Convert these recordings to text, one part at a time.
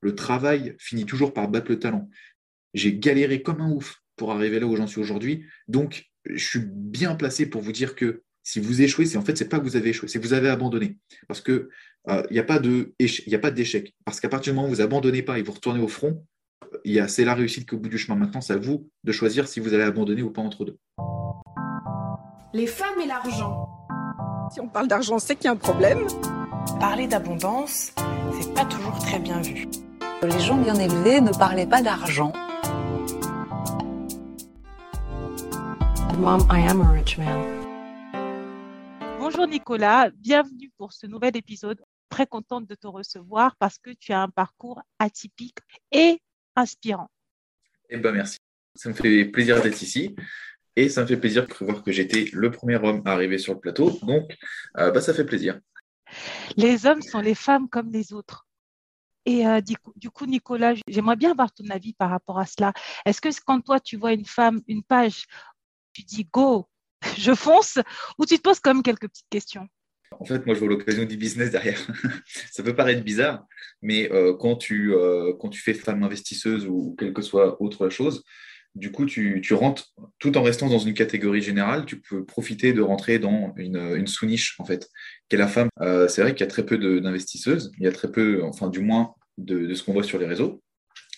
le travail finit toujours par battre le talent. J'ai galéré comme un ouf pour arriver là où j'en suis aujourd'hui. Donc, je suis bien placé pour vous dire que si vous échouez, c'est en fait, c'est pas que vous avez échoué, c'est que vous avez abandonné. Parce qu'il euh, n'y a pas d'échec. Parce qu'à partir du moment où vous abandonnez pas et vous retournez au front, c'est la réussite qu'au bout du chemin. Maintenant, c'est à vous de choisir si vous allez abandonner ou pas entre deux. Les femmes et l'argent. Si on parle d'argent, c'est qu'il y a un problème. Parler d'abondance, c'est pas toujours très bien vu. Les gens bien élevés ne parlaient pas d'argent. Mom, I am a rich man. Bonjour Nicolas, bienvenue pour ce nouvel épisode. Très contente de te recevoir parce que tu as un parcours atypique et inspirant. Eh ben merci. Ça me fait plaisir d'être ici. Et ça me fait plaisir de voir que j'étais le premier homme à arriver sur le plateau. Donc, euh, bah, ça fait plaisir. Les hommes sont les femmes comme les autres. Et euh, du, coup, Nicolas, j'aimerais bien avoir ton avis par rapport à cela. Est-ce que quand toi, tu vois une femme, une page, tu dis go, je fonce, ou tu te poses quand même quelques petites questions? En fait, moi, je vois l'occasion du business derrière. ça peut paraître bizarre, mais euh, quand, tu, quand tu fais femme investisseuse ou quelle que soit autre chose, du coup, tu, rentres, tout en restant dans une catégorie générale, tu peux profiter de rentrer dans une, sous-niche, en fait, qu'est la femme. Euh, c'est vrai qu'il y a très peu d'investisseuses, il y a très peu, enfin, du moins, de ce qu'on voit sur les réseaux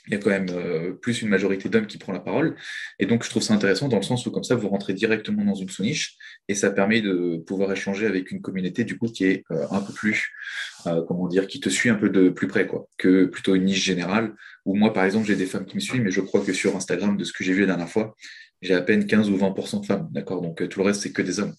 il y a quand même euh, plus une majorité d'hommes qui prend la parole. Et donc, je trouve ça intéressant dans le sens où, comme ça, vous rentrez directement dans une sous-niche et ça permet de pouvoir échanger avec une communauté, du coup, qui est euh, un peu plus, euh, comment dire, qui te suit un peu de plus près, quoi, que plutôt une niche générale où moi, par exemple, j'ai des femmes qui me suivent, mais je crois que sur Instagram, de ce que j'ai vu la dernière fois, j'ai à peine 15 ou 20% de femmes, d'accord? Donc, tout le reste, c'est que des hommes.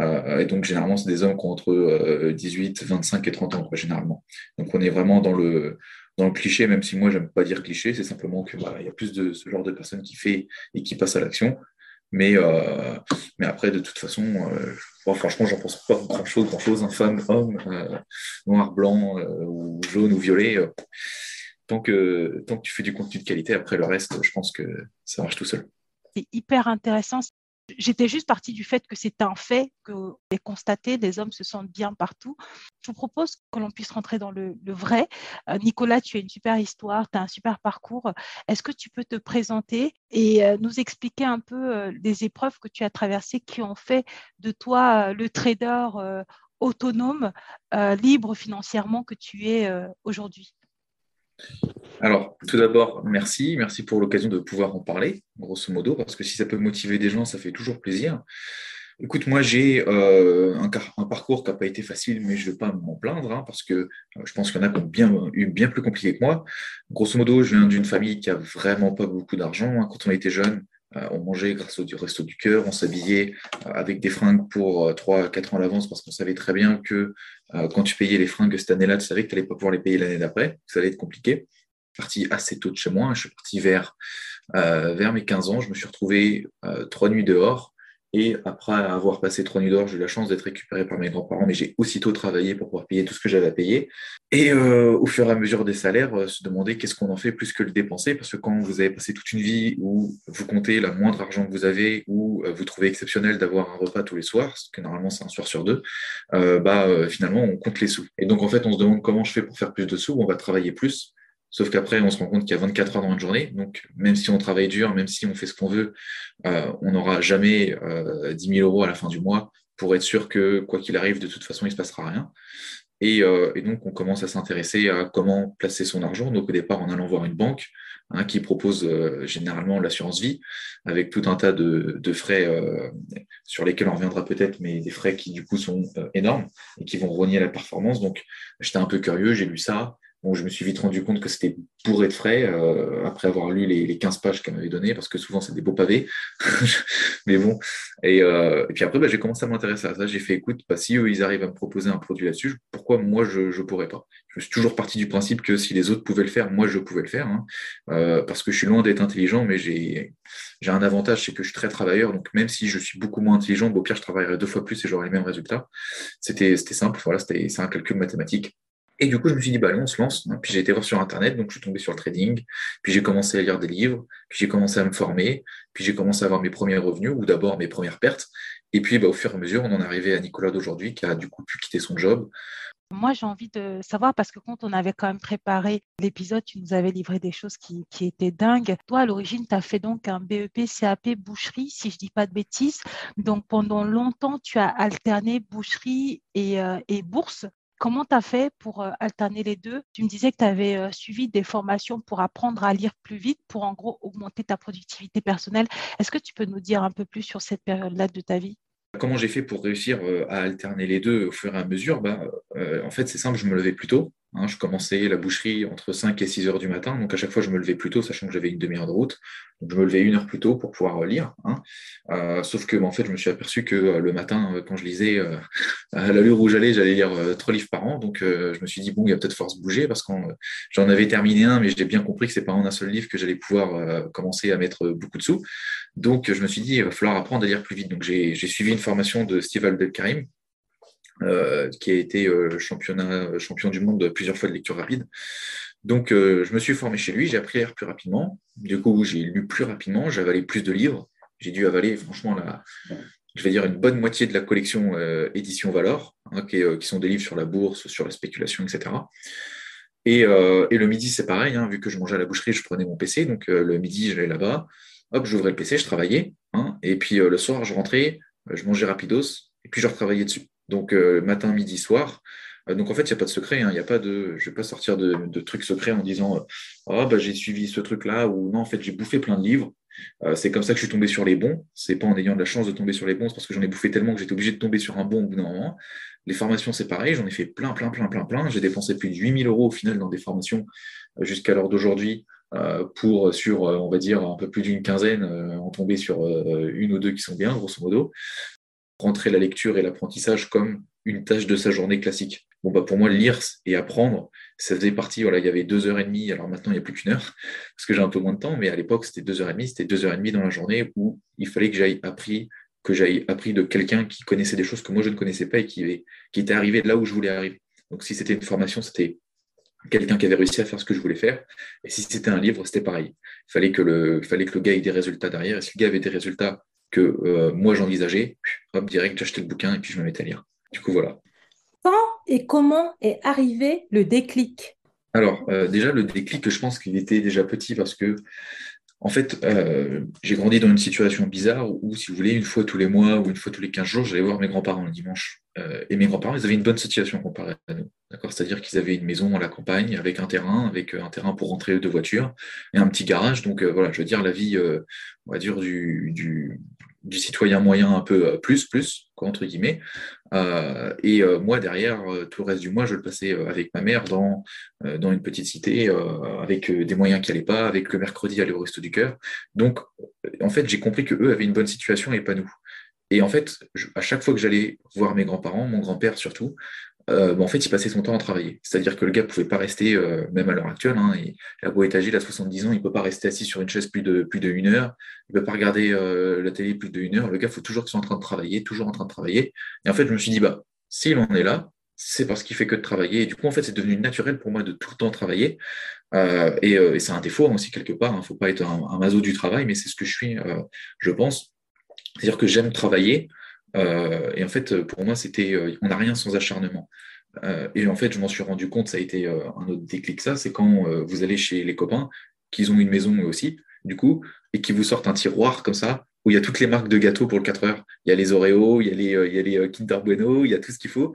et donc, généralement, c'est des hommes qui ont entre 18, 25 et 30 ans, quoi, généralement. Donc, on est vraiment dans le dans le cliché, même si moi j'aime pas dire cliché, c'est simplement que il y a plus de ce genre de personnes qui fait et qui passent à l'action. Mais, euh, après, de toute façon, euh, franchement, j'en pense pas grand chose, grand chose. Un femme, homme, euh, noir, blanc, ou jaune ou violet. tant, que, tant que tu fais du contenu de qualité, après le reste, je pense que ça marche tout seul. C'est hyper intéressant. J'étais juste partie du fait que c'est un fait que les constaté, les hommes se sentent bien partout. Je vous propose que l'on puisse rentrer dans le, vrai. Euh, Nicolas, tu as une super histoire, tu as un super parcours. Est-ce que tu peux te présenter et euh, nous expliquer un peu euh, les épreuves que tu as traversées qui ont fait de toi le trader autonome, libre financièrement que tu es aujourd'hui? Alors, tout d'abord, merci. Merci pour l'occasion de pouvoir en parler, grosso modo, parce que si ça peut motiver des gens, ça fait toujours plaisir. Écoute, moi, j'ai euh, un, parcours qui n'a pas été facile, mais je ne vais pas m'en plaindre, hein, parce que euh, je pense qu'il y en a qui ont bien, eu bien plus compliqué que moi. Grosso modo, je viens d'une famille qui a vraiment pas beaucoup d'argent. Hein. Quand on était jeune, on mangeait grâce au resto du cœur, on s'habillait avec des fringues pour 3-4 ans à l'avance, parce qu'on savait très bien que quand tu payais les fringues cette année-là, tu savais que tu n'allais pas pouvoir les payer l'année d'après, que ça allait être compliqué parti assez tôt de chez moi. Je suis parti vers, euh, vers mes 15 ans. Je me suis retrouvé euh, trois nuits dehors. Et après avoir passé trois nuits dehors, j'ai eu la chance d'être récupéré par mes grands-parents, mais j'ai aussitôt travaillé pour pouvoir payer tout ce que j'avais à payer. Et euh, au fur et à mesure des salaires, se demander qu'est-ce qu'on en fait plus que le dépenser, parce que quand vous avez passé toute une vie où vous comptez la moindre argent que vous avez, ou vous trouvez exceptionnel d'avoir un repas tous les soirs, ce que normalement c'est un soir sur deux, bah finalement on compte les sous. Et donc en fait on se demande comment je fais pour faire plus de sous, on va travailler plus, Sauf qu'après, on se rend compte qu'il y a 24 heures dans une journée. Donc, même si on travaille dur, même si on fait ce qu'on veut, euh, on n'aura jamais euh, 10 000 euros à la fin du mois pour être sûr que, quoi qu'il arrive, de toute façon, il ne se passera rien. Et, euh, et, donc, on commence à s'intéresser à comment placer son argent. Donc, au départ, en allant voir une banque hein, qui propose euh, généralement l'assurance vie, avec tout un tas de, frais euh, sur lesquels on reviendra peut-être, mais des frais qui, du coup, sont énormes et qui vont rogner la performance. Donc, j'étais un peu curieux, j'ai lu ça. Bon, je me suis vite rendu compte que c'était bourré de frais euh, après avoir lu les, les 15 pages qu'elle m'avait données, parce que souvent c'est des beaux pavés. Mais bon. Et, euh, et puis après, bah, j'ai commencé à m'intéresser à ça. J'ai fait écoute, bah, si eux ils arrivent à me proposer un produit là-dessus, pourquoi moi je ne pourrais pas? Je suis toujours parti du principe que si les autres pouvaient le faire, moi je pouvais le faire. Hein. Euh, parce que je suis loin d'être intelligent, mais j'ai un avantage, c'est que je suis très travailleur. Donc même si je suis beaucoup moins intelligent, au pire, je travaillerais deux fois plus et j'aurais les mêmes résultats. C'était simple, voilà, c'est un calcul mathématique. Et du coup, je me suis dit, bah, allez, on se lance. Puis j'ai été voir sur Internet, donc je suis tombé sur le trading. Puis j'ai commencé à lire des livres. Puis j'ai commencé à me former. Puis j'ai commencé à avoir mes premiers revenus, ou d'abord mes premières pertes. Et puis, bah, au fur et à mesure, on en est arrivé à Nicolas d'aujourd'hui, qui a du coup pu quitter son job. Moi, j'ai envie de savoir, parce que quand on avait quand même préparé l'épisode, tu nous avais livré des choses qui, étaient dingues. Toi, à l'origine, tu as fait donc un BEP CAP boucherie, si je ne dis pas de bêtises. Donc, pendant longtemps, tu as alterné boucherie et, euh, et bourse. Comment tu as fait pour euh, alterner les deux? Tu me disais que tu avais euh, suivi des formations pour apprendre à lire plus vite, pour en gros augmenter ta productivité personnelle. Est-ce que tu peux nous dire un peu plus sur cette période-là de ta vie? Comment j'ai fait pour réussir euh, à alterner les deux au fur et à mesure? Bah, En fait, c'est simple, je me levais plus tôt. Hein, je commençais la boucherie entre 5 et 6 heures du matin, donc à chaque fois je me levais plus tôt, sachant que j'avais une demi-heure de route. Donc je me levais une heure plus tôt pour pouvoir euh, lire. Hein. Euh, sauf que en fait, je me suis aperçu que euh, le matin, quand je lisais, à l'allure où j'allais, j'allais lire trois livres par an. Donc je me suis dit, bon, il y a peut-être force bouger parce que j'en avais terminé un, mais j'ai bien compris que c'est pas en un seul livre que j'allais pouvoir commencer à mettre beaucoup de sous. Donc je me suis dit, il va falloir apprendre à lire plus vite. Donc j'ai suivi une formation de Steve Abdelkarim, euh, qui a été euh, championnat, champion du monde de plusieurs fois de lecture rapide. Donc, euh, je me suis formé chez lui, j'ai appris à lire plus rapidement. Du coup, j'ai lu plus rapidement, j'ai avalé plus de livres. J'ai dû avaler, franchement, je vais dire une bonne moitié de la collection édition Valor, hein, qui, sont des livres sur la bourse, sur la spéculation, etc. Et, et le midi, c'est pareil, hein, vu que je mangeais à la boucherie, je prenais mon PC. Donc, le midi, j'allais là-bas, hop, j'ouvrais le PC, je travaillais. Hein, et puis, le soir, je rentrais, je mangeais rapidos, et puis je retravaillais dessus. Donc, euh, matin, midi, soir. Euh, donc, en fait, il n'y a pas de secret. Hein. Il a pas de, je ne vais pas sortir de, trucs secrets en disant oh, bah, j'ai suivi ce truc-là ou non, en fait, j'ai bouffé plein de livres. c'est comme ça que je suis tombé sur les bons. C'est pas en ayant de la chance de tomber sur les bons, c'est parce que j'en ai bouffé tellement que j'étais obligé de tomber sur un bon au bout d'un moment. Les formations, c'est pareil. J'en ai fait plein, plein, plein, plein, plein. J'ai dépensé plus de 8000 euros au final dans des formations jusqu'à l'heure d'aujourd'hui pour, sur, on va dire, un peu plus d'une quinzaine, en tomber sur une ou deux qui sont bien, grosso modo rentrer la lecture et l'apprentissage comme une tâche de sa journée classique. Bon, bah, pour moi, lire et apprendre, ça faisait partie, voilà, il y avait deux heures et demie, alors maintenant il n'y a plus qu'une heure, parce que j'ai un peu moins de temps, mais à l'époque, c'était deux heures et demie, c'était deux heures et demie dans la journée où il fallait que j'aille appris, que j'aille appris de quelqu'un qui connaissait des choses que moi je ne connaissais pas et qui, était arrivé là où je voulais arriver. Donc si c'était une formation, c'était quelqu'un qui avait réussi à faire ce que je voulais faire. Et si c'était un livre, c'était pareil. Il fallait que le, il fallait que le gars ait des résultats derrière. Et si le gars avait des résultats que euh, moi j'envisageais, hop, direct, j'achetais le bouquin et puis je me mettais à lire. Du coup, voilà. Quand et comment est arrivé le déclic? Alors, euh, déjà, le déclic, je pense qu'il était déjà petit parce que, en fait, euh, j'ai grandi dans une situation bizarre où, si vous voulez, une fois tous les mois ou une fois tous les 15 jours, j'allais voir mes grands-parents le dimanche. et mes grands-parents, ils avaient une bonne situation comparée à nous. D'accord? C'est-à-dire qu'ils avaient une maison à la campagne avec un terrain, avec un terrain pour rentrer de voitures et un petit garage. Donc, voilà, je veux dire, la vie, on va dire, du, du, citoyen moyen un peu euh, plus, entre guillemets. Euh, et euh, moi, derrière, tout le reste du mois, je le passais avec ma mère dans, dans une petite cité, avec des moyens qui n'allaient pas, avec le mercredi aller au Resto du Cœur. Donc, en fait, j'ai compris qu'eux avaient une bonne situation et pas nous. Et en fait, à chaque fois que j'allais voir mes grands-parents, mon grand-père surtout, euh, bah, en fait, il passait son temps à travailler. C'est-à-dire que le gars ne pouvait pas rester, euh, même à l'heure actuelle, hein, il a beau être âgé, à 70 ans, il ne peut pas rester assis sur une chaise plus de, plus de une heure, il ne peut pas regarder euh, la télé plus de une heure. Le gars, il faut toujours qu'il soit en train de travailler, toujours en train de travailler. Et en fait, je me suis dit, bah, s'il en est là, c'est parce qu'il fait que de travailler. Et du coup, en fait, c'est devenu naturel pour moi de tout le temps travailler. et, c'est un défaut hein, aussi, quelque part. Il hein. ne faut pas être un, un du travail, mais c'est ce que je suis, je pense. C'est-à-dire que j'aime travailler, euh, et en fait, pour moi, c'était, euh, on n'a rien sans acharnement. Euh, et en fait, je m'en suis rendu compte, ça a été un autre déclic, ça, c'est quand vous allez chez les copains, qu'ils ont une maison eux aussi, du coup, et qui vous sortent un tiroir comme ça, où il y a toutes les marques de gâteaux pour le 4 heures. Il y a les Oreo, il y a les, il y a les Kinder Bueno, il y a tout ce qu'il faut.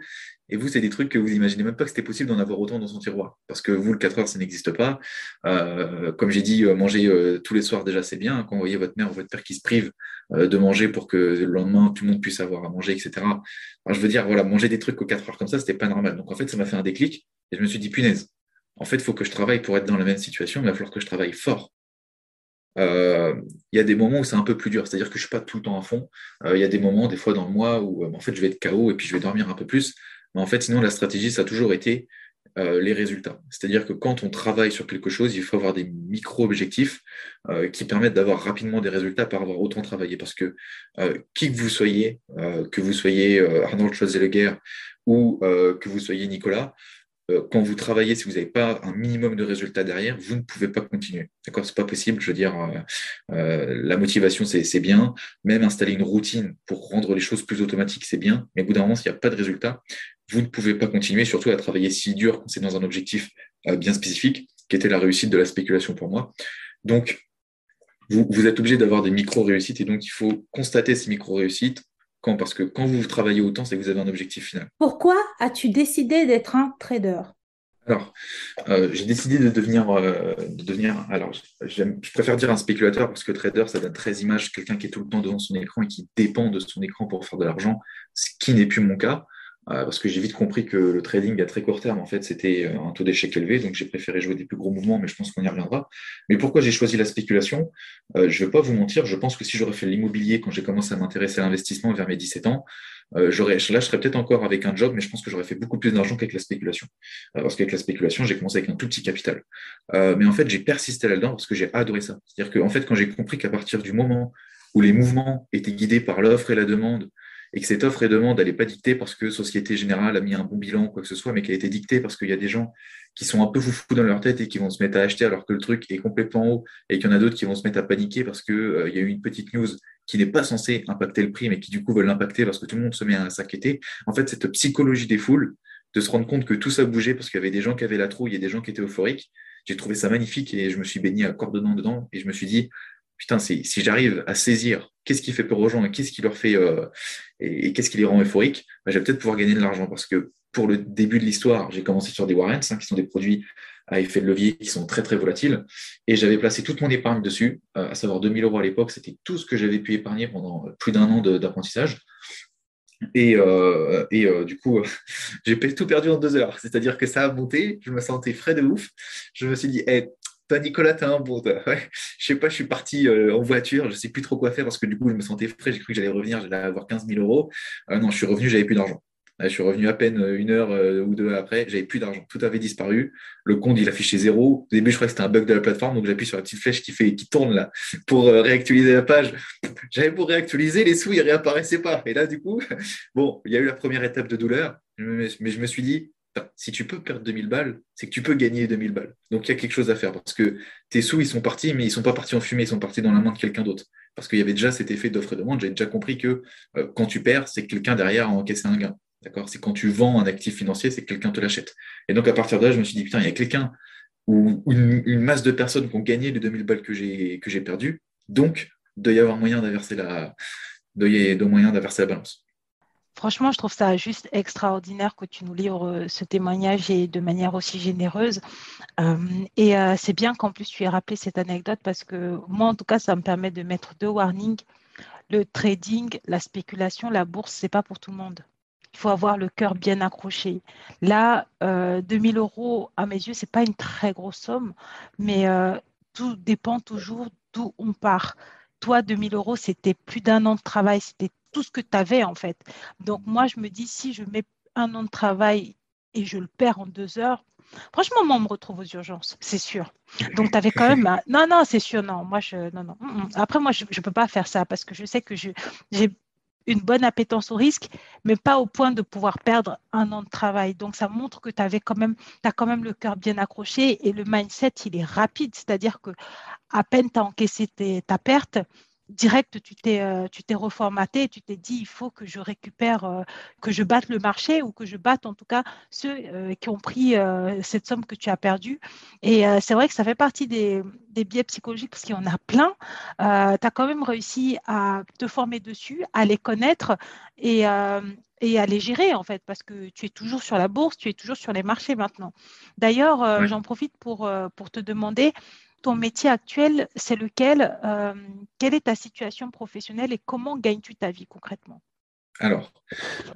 Et vous, c'est des trucs que vous imaginez même pas que c'était possible d'en avoir autant dans son tiroir. Parce que vous, le 4 heures, ça n'existe pas. Euh, comme j'ai dit, euh, manger euh, tous les soirs, déjà, c'est bien. Quand vous voyez votre mère ou votre père qui se prive de manger pour que le lendemain, tout le monde puisse avoir à manger, etc. je veux dire, voilà, manger des trucs aux 4 heures comme ça, c'était pas normal. Donc, en fait, ça m'a fait un déclic. Et je me suis dit, punaise, en fait, il faut que je travaille pour être dans la même situation, mais il va falloir que je travaille fort. Il y a des moments où c'est un peu plus dur, c'est-à-dire que je ne suis pas tout le temps à fond. Il y a des moments, des fois dans le mois, où en fait je vais être KO et puis je vais dormir un peu plus. Mais en fait, sinon, la stratégie, ça a toujours été euh, les résultats. C'est-à-dire que quand on travaille sur quelque chose, il faut avoir des micro-objectifs euh, qui permettent d'avoir rapidement des résultats par avoir autant travaillé. Parce que euh, qui que vous soyez, que vous soyez Arnold Schwarzenegger ou que vous soyez Nicolas, quand vous travaillez, si vous n'avez pas un minimum de résultats derrière, vous ne pouvez pas continuer. D'accord? C'est pas possible. Je veux dire, la motivation, c'est bien. Même installer une routine pour rendre les choses plus automatiques, c'est bien. Mais au bout d'un moment, s'il n'y a pas de résultat, vous ne pouvez pas continuer, surtout à travailler si dur quand c'est dans un objectif bien spécifique, qui était la réussite de la spéculation pour moi. Donc, vous, êtes obligé d'avoir des micro-réussites et donc il faut constater ces micro-réussites. Quand? Parce que quand vous travaillez autant, c'est que vous avez un objectif final. Pourquoi as-tu décidé d'être un trader? Alors, euh, j'ai décidé de devenir, euh, de devenir alors, je préfère dire un spéculateur parce que trader, ça donne très image, quelqu'un qui est tout le temps devant son écran et qui dépend de son écran pour faire de l'argent, ce qui n'est plus mon cas. Euh, parce que j'ai vite compris que le trading à très court terme, en fait, c'était euh, un taux d'échec élevé, donc j'ai préféré jouer des plus gros mouvements, mais je pense qu'on y reviendra. Mais pourquoi j'ai choisi la spéculation? Euh, Je ne vais pas vous mentir, je pense que si j'aurais fait l'immobilier quand j'ai commencé à m'intéresser à l'investissement vers mes 17 ans, j'aurais, là, je serais peut-être encore avec un job, mais je pense que j'aurais fait beaucoup plus d'argent qu'avec la spéculation. parce qu'avec la spéculation, j'ai commencé avec un tout petit capital. mais en fait, j'ai persisté là-dedans parce que j'ai adoré ça. C'est-à-dire qu'en fait, quand j'ai compris qu'à partir du moment où les mouvements étaient guidés par l'offre et la demande, et que cette offre et demande, elle n'est pas dictée parce que Société Générale a mis un bon bilan ou quoi que ce soit, mais qu'elle a été dictée parce qu'il y a des gens qui sont un peu foufous dans leur tête et qui vont se mettre à acheter alors que le truc est complètement haut et qu'il y en a d'autres qui vont se mettre à paniquer parce qu'il euh, y a eu une petite news qui n'est pas censée impacter le prix, mais qui du coup veut l'impacter parce que tout le monde se met à s'inquiéter. En fait, cette psychologie des foules, de se rendre compte que tout ça bougeait parce qu'il y avait des gens qui avaient la trouille et des gens qui étaient euphoriques, j'ai trouvé ça magnifique et je me suis baigné à corps dedans et je me suis dit, putain, si, j'arrive à saisir qu'est-ce qui fait peur aux gens et qu'est-ce qui leur fait euh, et, qu'est-ce qui les rend euphoriques, bah, je vais peut-être pouvoir gagner de l'argent parce que pour le début de l'histoire, j'ai commencé sur des warrants, hein, qui sont des produits à effet de levier qui sont très très volatiles, et j'avais placé toute mon épargne dessus, euh, à savoir 2000 euros à l'époque, c'était tout ce que j'avais pu épargner pendant plus d'un an d'apprentissage. Et, euh, et du coup, j'ai tout perdu en deux heures. C'est-à-dire que ça a monté, je me sentais frais de ouf. Je me suis dit, hey, Nicolas, t'as un bon. Ouais. Je sais pas, je suis parti euh, en voiture, je sais plus trop quoi faire parce que du coup, je me sentais frais. J'ai cru que j'allais revenir, j'allais avoir 15 000 euros. Euh, non, je suis revenu, j'avais plus d'argent. Je suis revenu à peine une heure euh, ou deux après, j'avais plus d'argent. Tout avait disparu. Le compte, il affichait zéro. Au début, je croyais que c'était un bug de la plateforme, donc j'appuie sur la petite flèche qui, fait, qui tourne là pour réactualiser la page. J'avais pour réactualiser, les sous, ils réapparaissaient pas. Et là, du coup, bon, il y a eu la première étape de douleur, mais je me suis dit, si tu peux perdre 2000 balles, c'est que tu peux gagner 2000 balles. Donc il y a quelque chose à faire parce que tes sous, ils sont partis, mais ils ne sont pas partis en fumée, ils sont partis dans la main de quelqu'un d'autre. Parce qu'il y avait déjà cet effet d'offre et demande. J'ai déjà compris que euh, quand tu perds, c'est que quelqu'un derrière a encaissé un gain. D'accord? C'est quand tu vends un actif financier, c'est que quelqu'un te l'achète. Et donc à partir de là, je me suis dit, putain, il y a quelqu'un ou une, masse de personnes qui ont gagné les 2000 balles que j'ai, que j'ai perdues. Donc, il doit y avoir moyen d'inverser la, moyen d'inverser la balance. Franchement, je trouve ça juste extraordinaire que tu nous livres euh, ce témoignage et de manière aussi généreuse. Euh, et euh, c'est bien qu'en plus tu aies rappelé cette anecdote parce que moi, en tout cas, ça me permet de mettre deux warnings. Le trading, la spéculation, la bourse, c'est pas pour tout le monde. Il faut avoir le cœur bien accroché. Là, 2000 euros, à mes yeux, c'est pas une très grosse somme, mais tout dépend toujours d'où on part. Toi, 2000 euros, c'était plus d'un an de travail, c'était tout ce que tu avais en fait. Donc moi, je me dis, si je mets un an de travail et je le perds en deux heures, franchement, moi, on me retrouve aux urgences, c'est sûr. Donc tu avais quand même... Non, non, c'est sûr, non. Moi, je... Non, non. Après, moi, je ne peux pas faire ça parce que je sais que j'ai une bonne appétence au risque, mais pas au point de pouvoir perdre un an de travail. Donc, ça montre que tu avais quand même, as quand même le cœur bien accroché et le mindset, il est rapide. C'est-à-dire que à peine tu as encaissé ta perte, direct, tu t'es, euh, tu t'es reformaté, tu t'es dit, il faut que je récupère, euh, que je batte le marché ou que je batte en tout cas ceux euh, qui ont pris cette somme que tu as perdue. Et c'est vrai que ça fait partie des, des biais psychologiques parce qu'il y en a plein. tu as quand même réussi à te former dessus, à les connaître et, et à les gérer en fait, parce que tu es toujours sur la bourse, tu es toujours sur les marchés maintenant. D'ailleurs, j'en profite pour, pour te demander, ton métier actuel, c'est lequel euh, Quelle est ta situation professionnelle et comment gagnes-tu ta vie concrètement? Alors,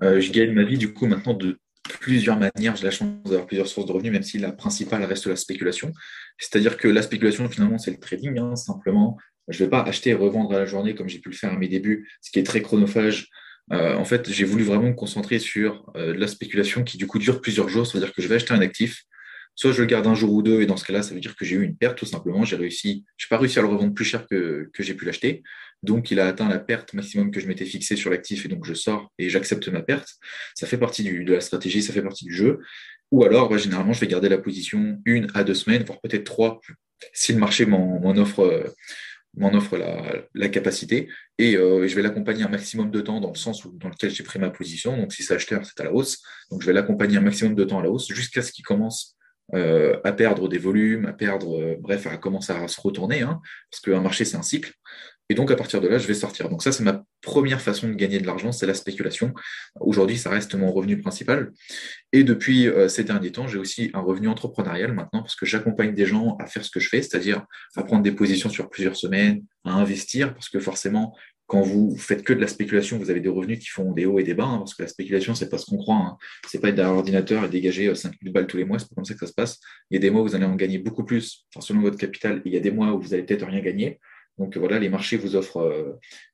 euh, je gagne ma vie du coup maintenant de plusieurs manières. J'ai la chance d'avoir plusieurs sources de revenus, même si la principale reste la spéculation. C'est-à-dire que la spéculation, finalement, c'est le trading. Hein, simplement, je ne vais pas acheter et revendre à la journée comme j'ai pu le faire à mes débuts, ce qui est très chronophage. Euh, en fait, j'ai voulu vraiment me concentrer sur la spéculation qui, du coup, dure plusieurs jours. C'est-à-dire que je vais acheter un actif, soit je le garde un jour ou deux, et dans ce cas-là, ça veut dire que j'ai eu une perte, tout simplement. J'ai réussi, je n'ai pas réussi à le revendre plus cher que, j'ai pu l'acheter. Donc, il a atteint la perte maximum que je m'étais fixé sur l'actif, et donc je sors et j'accepte ma perte. Ça fait partie de la stratégie, ça fait partie du jeu. Ou alors, bah, généralement, je vais garder la position une à deux semaines, voire peut-être trois, si le marché m'en offre, m'en offre la, capacité. Et je vais l'accompagner un maximum de temps dans le sens dans lequel j'ai pris ma position. Donc, si c'est acheteur, c'est à la hausse. Donc, je vais l'accompagner un maximum de temps à la hausse jusqu'à ce qu'il commence euh, à perdre des volumes, à perdre, euh, bref, à commencer à se retourner, hein, parce qu'un marché, c'est un cycle. Et donc, à partir de là, je vais sortir. Donc, ça, c'est ma première façon de gagner de l'argent, c'est la spéculation. Aujourd'hui, ça reste mon revenu principal. Et depuis euh, ces derniers temps, j'ai aussi un revenu entrepreneurial maintenant, parce que j'accompagne des gens à faire ce que je fais, c'est-à-dire à prendre des positions sur plusieurs semaines, à investir, parce que forcément, quand vous faites que de la spéculation, vous avez des revenus qui font des hauts et des bas, hein, parce que la spéculation, c'est pas ce qu'on croit. Hein. C'est pas être derrière l'ordinateur et dégager 5000 euh, balles tous les mois, c'est pas comme ça que ça se passe. Il y a des mois où vous allez en gagner beaucoup plus, selon votre capital, et il y a des mois où vous allez peut-être rien gagner. Donc voilà, les marchés vous offrent, euh,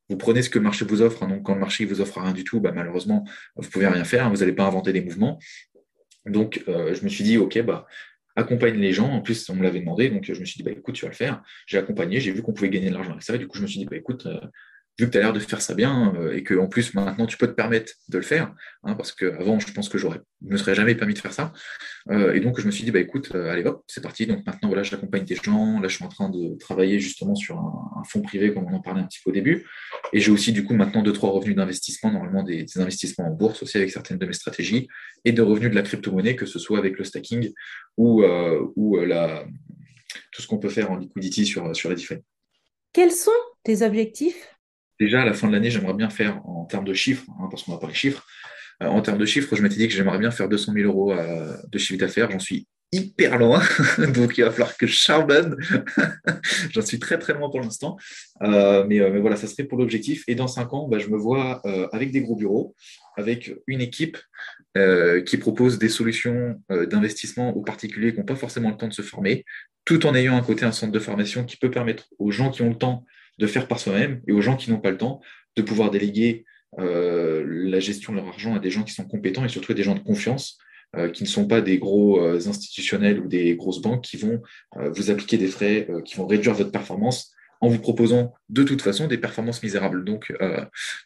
vous prenez ce que le marché vous offre. Hein. donc quand le marché vous offre rien du tout, bah, malheureusement, vous pouvez rien faire, vous n'allez pas inventer des mouvements. Donc euh, je me suis dit, ok, bah accompagne les gens. En plus, on me l'avait demandé, donc je me suis dit, bah, écoute, tu vas le faire. J'ai accompagné, j'ai vu qu'on pouvait gagner de l'argent avec ça. Et du coup, je me suis dit, bah, écoute, vu que tu as l'air de faire ça bien euh, et que en plus maintenant tu peux te permettre de le faire, hein, parce qu'avant je pense que j'aurais ne me serais jamais permis de faire ça. Euh, et donc je me suis dit bah écoute, euh, allez hop, c'est parti. Donc maintenant voilà, j'accompagne des gens. Là je suis en train de travailler justement sur un, fonds privé comme on en parlait un petit peu au début. Et j'ai aussi du coup maintenant deux trois revenus d'investissement, normalement des, investissements en bourse aussi avec certaines de mes stratégies et de revenus de la crypto-monnaie, que ce soit avec le stacking ou, ou la, tout ce qu'on peut faire en liquidity sur, sur. Quels sont tes objectifs déjà à la fin de l'année, j'aimerais bien faire en termes de chiffres, hein, parce qu'on va parler chiffres. Euh, en termes de chiffres, je m'étais dit que j'aimerais bien faire 200 000 euros euh, de chiffre d'affaires. J'en suis hyper loin, donc il va falloir que je charbonne. J'en suis très très loin pour l'instant, euh, mais, voilà, ça serait pour l'objectif. Et dans cinq ans, bah, je me vois avec des gros bureaux, avec une équipe qui propose des solutions d'investissement aux particuliers qui n'ont pas forcément le temps de se former, tout en ayant à côté un centre de formation qui peut permettre aux gens qui ont le temps de faire par soi-même et aux gens qui n'ont pas le temps de pouvoir déléguer euh, la gestion de leur argent à des gens qui sont compétents et surtout à des gens de confiance euh, qui ne sont pas des gros euh, institutionnels ou des grosses banques qui vont vous appliquer des frais, qui vont réduire votre performance en vous proposant de toute façon des performances misérables. Donc,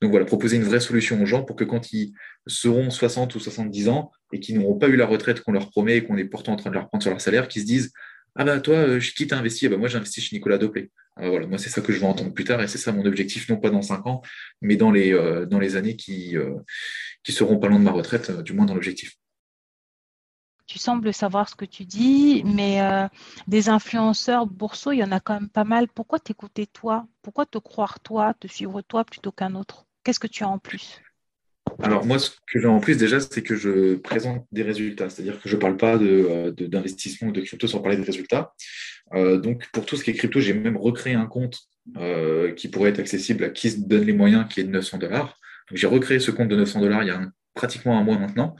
donc voilà, proposer une vraie solution aux gens pour que quand ils seront 60 ou 70 ans et qui n'auront pas eu la retraite qu'on leur promet et qu'on est pourtant en train de leur prendre sur leur salaire, qu'ils se disent ah bah toi, euh, qui t'as investi? Ah bah Moi, j'ai investi chez Nicolas Doplé. Ah, voilà, moi, c'est ça que je veux entendre plus tard et c'est ça mon objectif, non pas dans cinq ans, mais dans les, euh, dans les années qui, euh, qui seront pas loin de ma retraite, du moins dans l'objectif. Tu sembles savoir ce que tu dis, mais des influenceurs bourseaux, il y en a quand même pas mal. Pourquoi t'écouter toi? Pourquoi te croire toi, te suivre toi plutôt qu'un autre? Qu'est-ce que tu as en plus? Alors moi, ce que j'ai en plus déjà, c'est que je présente des résultats, c'est-à-dire que je ne parle pas d'investissement de, ou de crypto sans parler de résultats. Euh, donc pour tout ce qui est crypto, j'ai même recréé un compte euh, qui pourrait être accessible à qui se donne les moyens, qui est de 900 dollars. Donc j'ai recréé ce compte de 900 dollars il y a pratiquement un mois maintenant.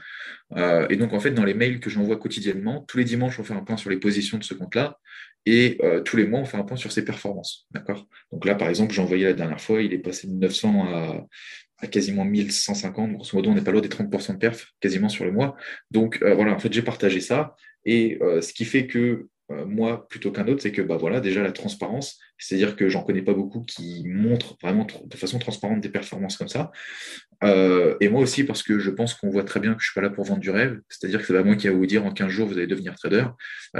Euh, et donc en fait, dans les mails que j'envoie quotidiennement, tous les dimanches, on fait un point sur les positions de ce compte-là. Et tous les mois, on fait un point sur ses performances. D'accord? Donc là, par exemple, j'ai envoyé la dernière fois, il est passé de 900 à à quasiment 1150. Grosso modo, on n'est pas loin des 30% de perf quasiment sur le mois. Donc euh, voilà, en fait, j'ai partagé ça. Et euh, ce qui fait que moi, plutôt qu'un autre, c'est que bah, voilà, déjà la transparence, c'est-à-dire que j'en connais pas beaucoup qui montrent vraiment de façon transparente des performances comme ça. et moi aussi, parce que je pense qu'on voit très bien que je suis pas là pour vendre du rêve, c'est-à-dire que c'est pas moi qui va vous dire en 15 jours vous allez devenir trader.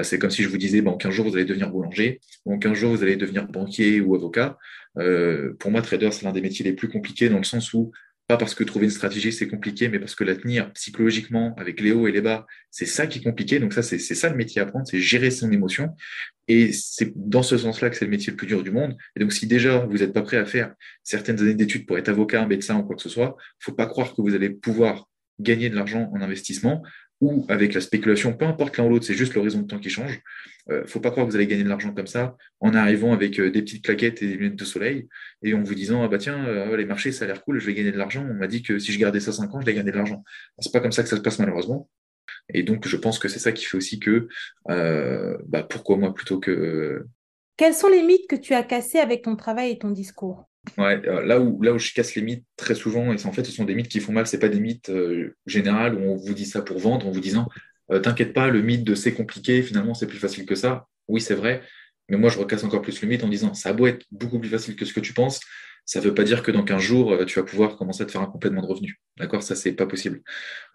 c'est comme si je vous disais bah, en 15 jours vous allez devenir boulanger, ou en 15 jours vous allez devenir banquier ou avocat. Euh, pour moi, trader, c'est l'un des métiers les plus compliqués dans le sens où, pas parce que trouver une stratégie, c'est compliqué, mais parce que la tenir psychologiquement avec les hauts et les bas, c'est ça qui est compliqué. Donc ça, c'est ça le métier à apprendre, c'est gérer son émotion. Et c'est dans ce sens-là que c'est le métier le plus dur du monde. Et donc, si déjà vous n'êtes pas prêt à faire certaines années d'études pour être avocat, médecin ou quoi que ce soit, faut pas croire que vous allez pouvoir gagner de l'argent en investissement ou avec la spéculation, peu importe l'un ou l'autre, c'est juste l'horizon de temps qui change. Il euh, ne faut pas croire que vous allez gagner de l'argent comme ça en arrivant avec euh, des petites claquettes et des lunettes de soleil et en vous disant ah bah tiens euh, les marchés ça a l'air cool, je vais gagner de l'argent. On m'a dit que si je gardais ça 5 ans, je vais gagner de l'argent. C'est pas comme ça que ça se passe malheureusement. Et donc je pense que c'est ça qui fait aussi que bah, pourquoi moi plutôt que. Quels sont les mythes que tu as cassés avec ton travail et ton discours? Ouais, là, où, là où je casse les mythes très souvent, et en fait ce sont des mythes qui font mal, c'est pas des mythes euh, généraux où on vous dit ça pour vendre en vous disant T'inquiète pas, le mythe de c'est compliqué, finalement c'est plus facile que ça. Oui, c'est vrai, Mais moi, je recasse encore plus le mythe en disant ça a beau être beaucoup plus facile que ce que tu penses, ça ne veut pas dire que dans 15 jours, euh, tu vas pouvoir commencer à te faire un complément de revenu. D'accord? Ça, c'est pas possible.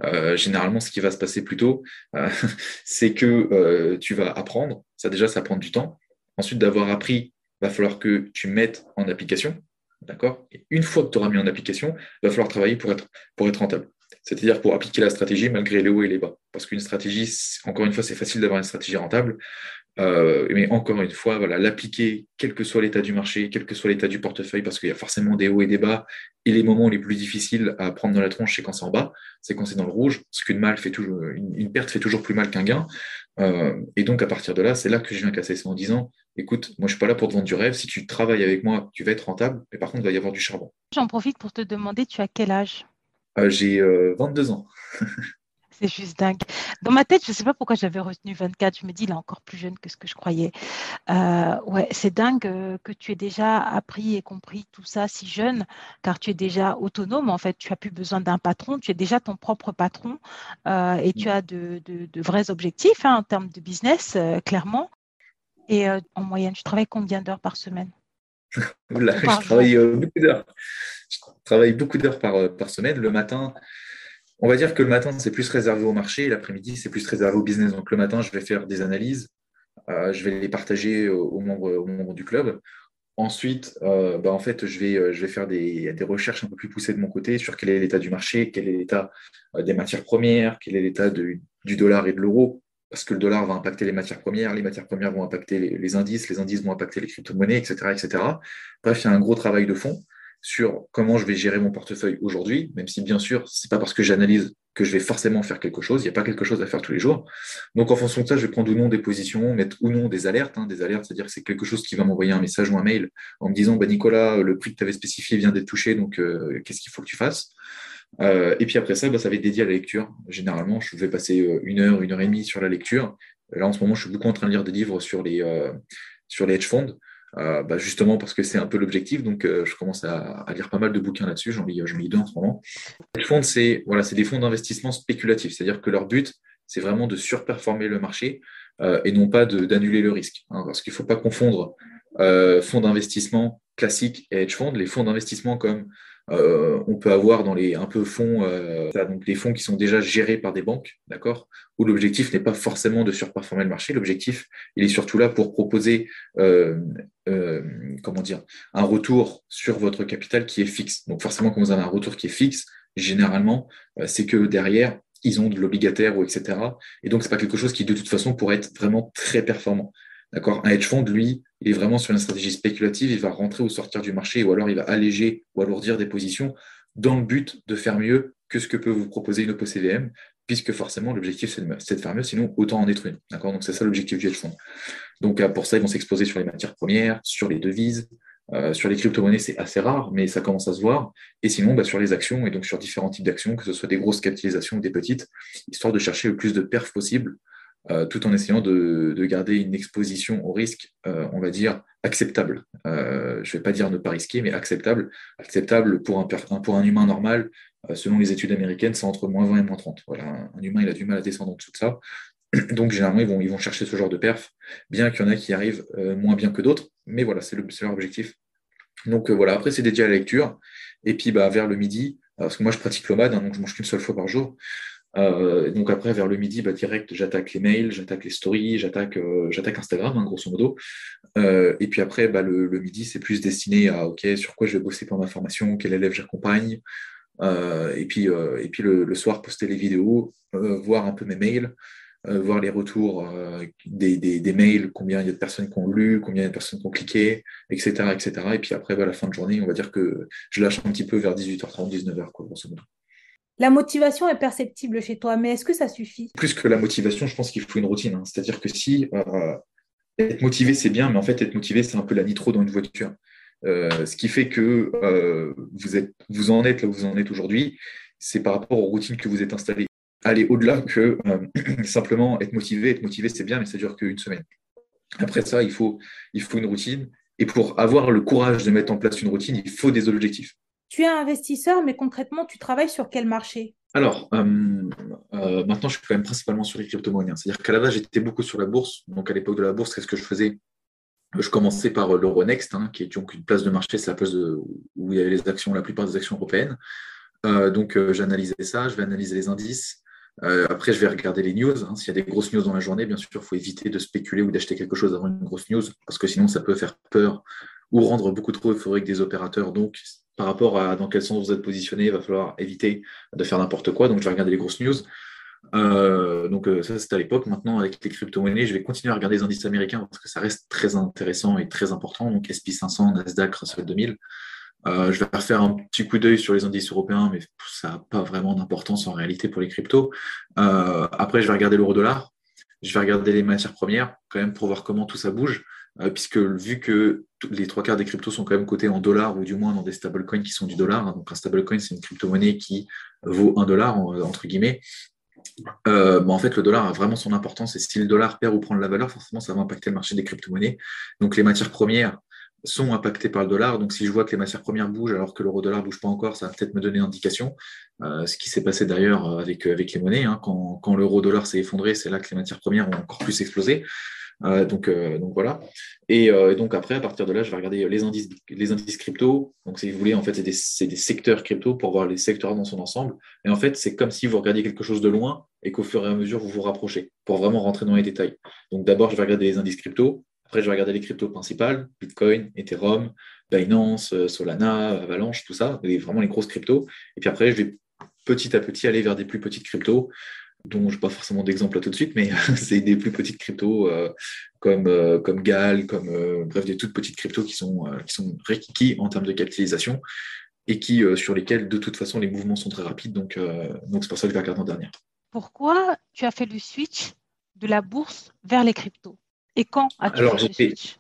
Euh, généralement, ce qui va se passer plutôt, euh, c'est que tu vas apprendre. Ça, déjà, ça prend du temps. Ensuite, d'avoir appris, va falloir que tu mettes en application. D'accord? Et une fois que tu auras mis en application, il va falloir travailler pour être, pour être rentable. C'est-à-dire pour appliquer la stratégie malgré les hauts et les bas. Parce qu'une stratégie, encore une fois, c'est facile d'avoir une stratégie rentable. Euh, mais encore une fois, voilà, l'appliquer, quel que soit l'état du marché, quel que soit l'état du portefeuille, parce qu'il y a forcément des hauts et des bas, et les moments les plus difficiles à prendre dans la tronche, c'est quand c'est en bas, c'est quand c'est dans le rouge, parce qu'une mal fait toujours, une, perte fait toujours plus mal qu'un gain. Euh, et donc à partir de là, c'est là que je viens casser ça en disant, écoute, moi je suis pas là pour te vendre du rêve. Si tu travailles avec moi, tu vas être rentable, mais par contre, il va y avoir du charbon. J'en profite pour te demander, tu as quel âge? Euh, J'ai 22 ans. C'est juste dingue. Dans ma tête, je ne sais pas pourquoi j'avais retenu 24. Je me dis, il est encore plus jeune que ce que je croyais. Euh, ouais, c'est dingue euh, que tu aies déjà appris et compris tout ça si jeune, car tu es déjà autonome. En fait, tu n'as plus besoin d'un patron. Tu es déjà ton propre patron euh, et tu as de, vrais objectifs hein, en termes de business, clairement. Et en moyenne, tu travailles combien d'heures par semaine? Je travaille beaucoup d'heures. Je travaille beaucoup d'heures par, par semaine. Le matin, on va dire que le matin, c'est plus réservé au marché, l'après-midi, c'est plus réservé au business. Donc le matin, je vais faire des analyses, euh, je vais les partager aux membres, du club. Ensuite, euh, bah, en fait, je vais, euh, faire des, recherches un peu plus poussées de mon côté sur quel est l'état du marché, quel est l'état des matières premières, quel est l'état du dollar et de l'euro, parce que le dollar va impacter les matières premières, les matières premières vont impacter les, les indices, les indices vont impacter les crypto-monnaies, etc., etc. Bref, il y a un gros travail de fond sur comment je vais gérer mon portefeuille aujourd'hui, même si bien sûr, c'est pas parce que j'analyse que je vais forcément faire quelque chose, il n'y a pas quelque chose à faire tous les jours. Donc en fonction de ça, je vais prendre ou non des positions, mettre ou non des alertes. Hein, des alertes, c'est-à-dire que c'est quelque chose qui va m'envoyer un message ou un mail en me disant bah, Nicolas, le prix que tu avais spécifié vient d'être touché, donc euh, qu'est-ce qu'il faut que tu fasses? Euh, Et puis après ça, bah, ça va être dédié à la lecture. Généralement, je vais passer euh, une heure, une heure et demie sur la lecture. Là, en ce moment, je suis beaucoup en train de lire des livres sur les hedge funds. Euh, bah, justement parce que c'est un peu l'objectif. Donc, euh, je commence à, lire pas mal de bouquins là-dessus. J'en lis, deux en ce moment. Les fonds, c'est des fonds d'investissement spéculatifs, c'est-à-dire que leur but, c'est vraiment de surperformer le marché euh, et non pas d'annuler le risque. Hein, parce qu'il ne faut pas confondre fonds d'investissement classiques et hedge funds. Les fonds d'investissement comme euh, on peut avoir dans les un peu fonds, euh, donc des fonds qui sont déjà gérés par des banques, d'accord, où l'objectif n'est pas forcément de surperformer le marché. L'objectif, il est surtout là pour proposer, euh, comment dire, un retour sur votre capital qui est fixe. Donc forcément, quand vous avez un retour qui est fixe, généralement, c'est que derrière, ils ont de l'obligataire ou etc. Et donc, c'est pas quelque chose qui, de toute façon, pourrait être vraiment très performant. D'accord Un hedge fund, lui, il est vraiment sur une stratégie spéculative, il va rentrer ou sortir du marché, ou alors il va alléger ou alourdir des positions dans le but de faire mieux que ce que peut vous proposer une OPCVM, puisque forcément l'objectif c'est de, faire mieux, sinon autant en détruire. D'accord Donc c'est ça l'objectif du hedge fund. Donc euh, pour ça, ils vont s'exposer sur les matières premières, sur les devises, euh, sur les crypto-monnaies, c'est assez rare, mais ça commence à se voir. Et sinon, bah, sur les actions, et donc sur différents types d'actions, que ce soit des grosses capitalisations ou des petites, histoire de chercher le plus de perf possible euh, tout en essayant de, garder une exposition au risque, euh, on va dire, acceptable. Euh, je ne vais pas dire ne pas risquer, mais acceptable. Acceptable pour un, humain normal, selon les études américaines, c'est entre moins 20 et moins 30. Voilà, un humain, il a du mal à descendre en dessous de ça. Donc, généralement, ils vont, ils vont chercher ce genre de perf, bien qu'il y en a qui arrivent moins bien que d'autres, mais voilà, c'est leur objectif. Donc, voilà, après, c'est dédié à la lecture. Et puis, bah, vers le midi, parce que moi, je pratique l'OMAD, hein, donc je mange qu'une seule fois par jour. Euh, donc après, vers le midi, bah, direct, j'attaque les mails, j'attaque les stories, j'attaque euh, j'attaque Instagram, hein, grosso modo. Euh, et puis après, bah, le, midi, c'est plus destiné à OK, sur quoi je vais bosser pour ma formation, quel élève j'accompagne. et puis, et puis le, soir, poster les vidéos, voir un peu mes mails, voir les retours des, des, mails, combien il y a de personnes qui ont lu, combien il y a de personnes qui ont cliqué, etc. etc. Et puis après, bah, la fin de journée, on va dire que je lâche un petit peu vers 18h30, 19h, quoi, grosso modo. La motivation est perceptible chez toi, mais est-ce que ça suffit? Plus que la motivation, je pense qu'il faut une routine. Hein. C'est-à-dire que si euh, être motivé, c'est bien, mais en fait, être motivé, c'est un peu la nitro dans une voiture. Euh, ce qui fait que euh, vous, en êtes là où vous en êtes aujourd'hui, c'est par rapport aux routines que vous êtes installées. Aller au-delà que simplement être motivé. Être motivé, c'est bien, mais ça dure qu'une semaine. Après ça, il faut, il faut une routine. Et pour avoir le courage de mettre en place une routine, il faut des objectifs. Tu es investisseur, mais concrètement, tu travailles sur quel marché? Alors, euh, euh, maintenant, je suis quand même principalement sur les crypto-monnaies. C'est-à-dire qu'à la base, j'étais beaucoup sur la bourse. Donc, à l'époque de la bourse, qu'est-ce que je faisais? Je commençais par l'Euronext, hein, qui est donc une place de marché, c'est la place où il y avait les actions, la plupart des actions européennes. donc, j'analysais ça, je vais analyser les indices. après, je vais regarder les news. Hein. S'il y a des grosses news dans la journée, bien sûr, il faut éviter de spéculer ou d'acheter quelque chose avant une grosse news, parce que sinon, ça peut faire peur ou rendre beaucoup trop euphorique des opérateurs. Donc, par rapport à dans quel sens vous êtes positionné, il va falloir éviter de faire n'importe quoi. Donc, je vais regarder les grosses news. Euh, donc euh, ça c'était à l'époque. Maintenant avec les crypto-monnaies, je vais continuer à regarder les indices américains parce que ça reste très intéressant et très important. Donc SP 500, Nasdaq, Russell 2000. Euh, je vais refaire un petit coup d'œil sur les indices européens, mais ça n'a pas vraiment d'importance en réalité pour les cryptos. après, je vais regarder l'euro-dollar. Je vais regarder les matières premières quand même pour voir comment tout ça bouge. Puisque vu que les trois quarts des cryptos sont quand même cotés en dollars ou du moins dans des stablecoins qui sont du dollar. Hein. Donc un stablecoin, c'est une crypto-monnaie qui vaut un dollar entre guillemets. Euh, bah, en fait, le dollar a vraiment son importance et si le dollar perd ou prend de la valeur, forcément, ça va impacter le marché des crypto-monnaies. Donc, les matières premières sont impactées par le dollar. Donc, si je vois que les matières premières bougent alors que l'euro-dollar ne bouge pas encore, ça va peut-être me donner une indication. Euh, ce qui s'est passé d'ailleurs avec, avec les monnaies. Hein. Quand, quand l'euro-dollar s'est effondré, c'est là que les matières premières ont encore plus explosé. Euh, donc, euh, donc voilà. Euh, et donc après, à partir de là, je vais regarder les indices, les indices crypto. Donc si vous voulez, en fait, c'est des, des, secteurs crypto pour voir les secteurs dans son ensemble. Et en fait, c'est comme si vous regardiez quelque chose de loin et qu'au fur et à mesure, vous vous rapprochez pour vraiment rentrer dans les détails. Donc d'abord, je vais regarder les indices crypto. Après, je vais regarder les cryptos principales, Bitcoin, Ethereum, Binance, Solana, Avalanche, tout ça, vraiment les grosses cryptos. Et puis après, je vais petit à petit aller vers des plus petites cryptos dont je n'ai pas forcément d'exemple tout de suite, mais c'est des plus petites cryptos euh, comme, euh, comme Gal, comme euh, bref, des toutes petites cryptos qui sont, qui sont qui, en termes de capitalisation et qui, sur lesquelles de toute façon les mouvements sont très rapides. Donc, donc c'est pour ça que je vais regarder en dernière. Pourquoi tu as fait le switch de la bourse vers les cryptos? Et quand as-tu fait le switch?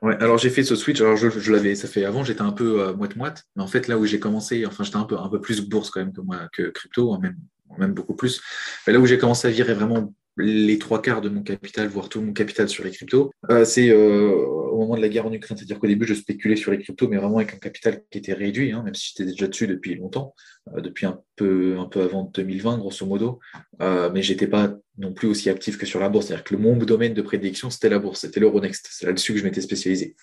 Ouais, alors j'ai fait ce switch. Alors je, je l'avais, ça fait avant, j'étais un peu moite moite, mais en fait là où j'ai commencé, enfin j'étais un peu un peu plus bourse quand même que moi que crypto, hein, même même beaucoup plus. Mais là où j'ai commencé à virer vraiment les trois quarts de mon capital, voire tout mon capital sur les cryptos, euh, c'est euh, au moment de la guerre en Ukraine. C'est-à-dire qu'au début, je spéculais sur les cryptos, mais vraiment avec un capital qui était réduit, hein, même si j'étais déjà dessus depuis longtemps, euh, depuis un peu, un peu avant 2020, grosso modo. mais j'étais pas non plus aussi actif que sur la bourse. C'est-à-dire que mon domaine de prédiction, c'était la bourse, c'était l'Euronext. C'est là-dessus que je m'étais spécialisé.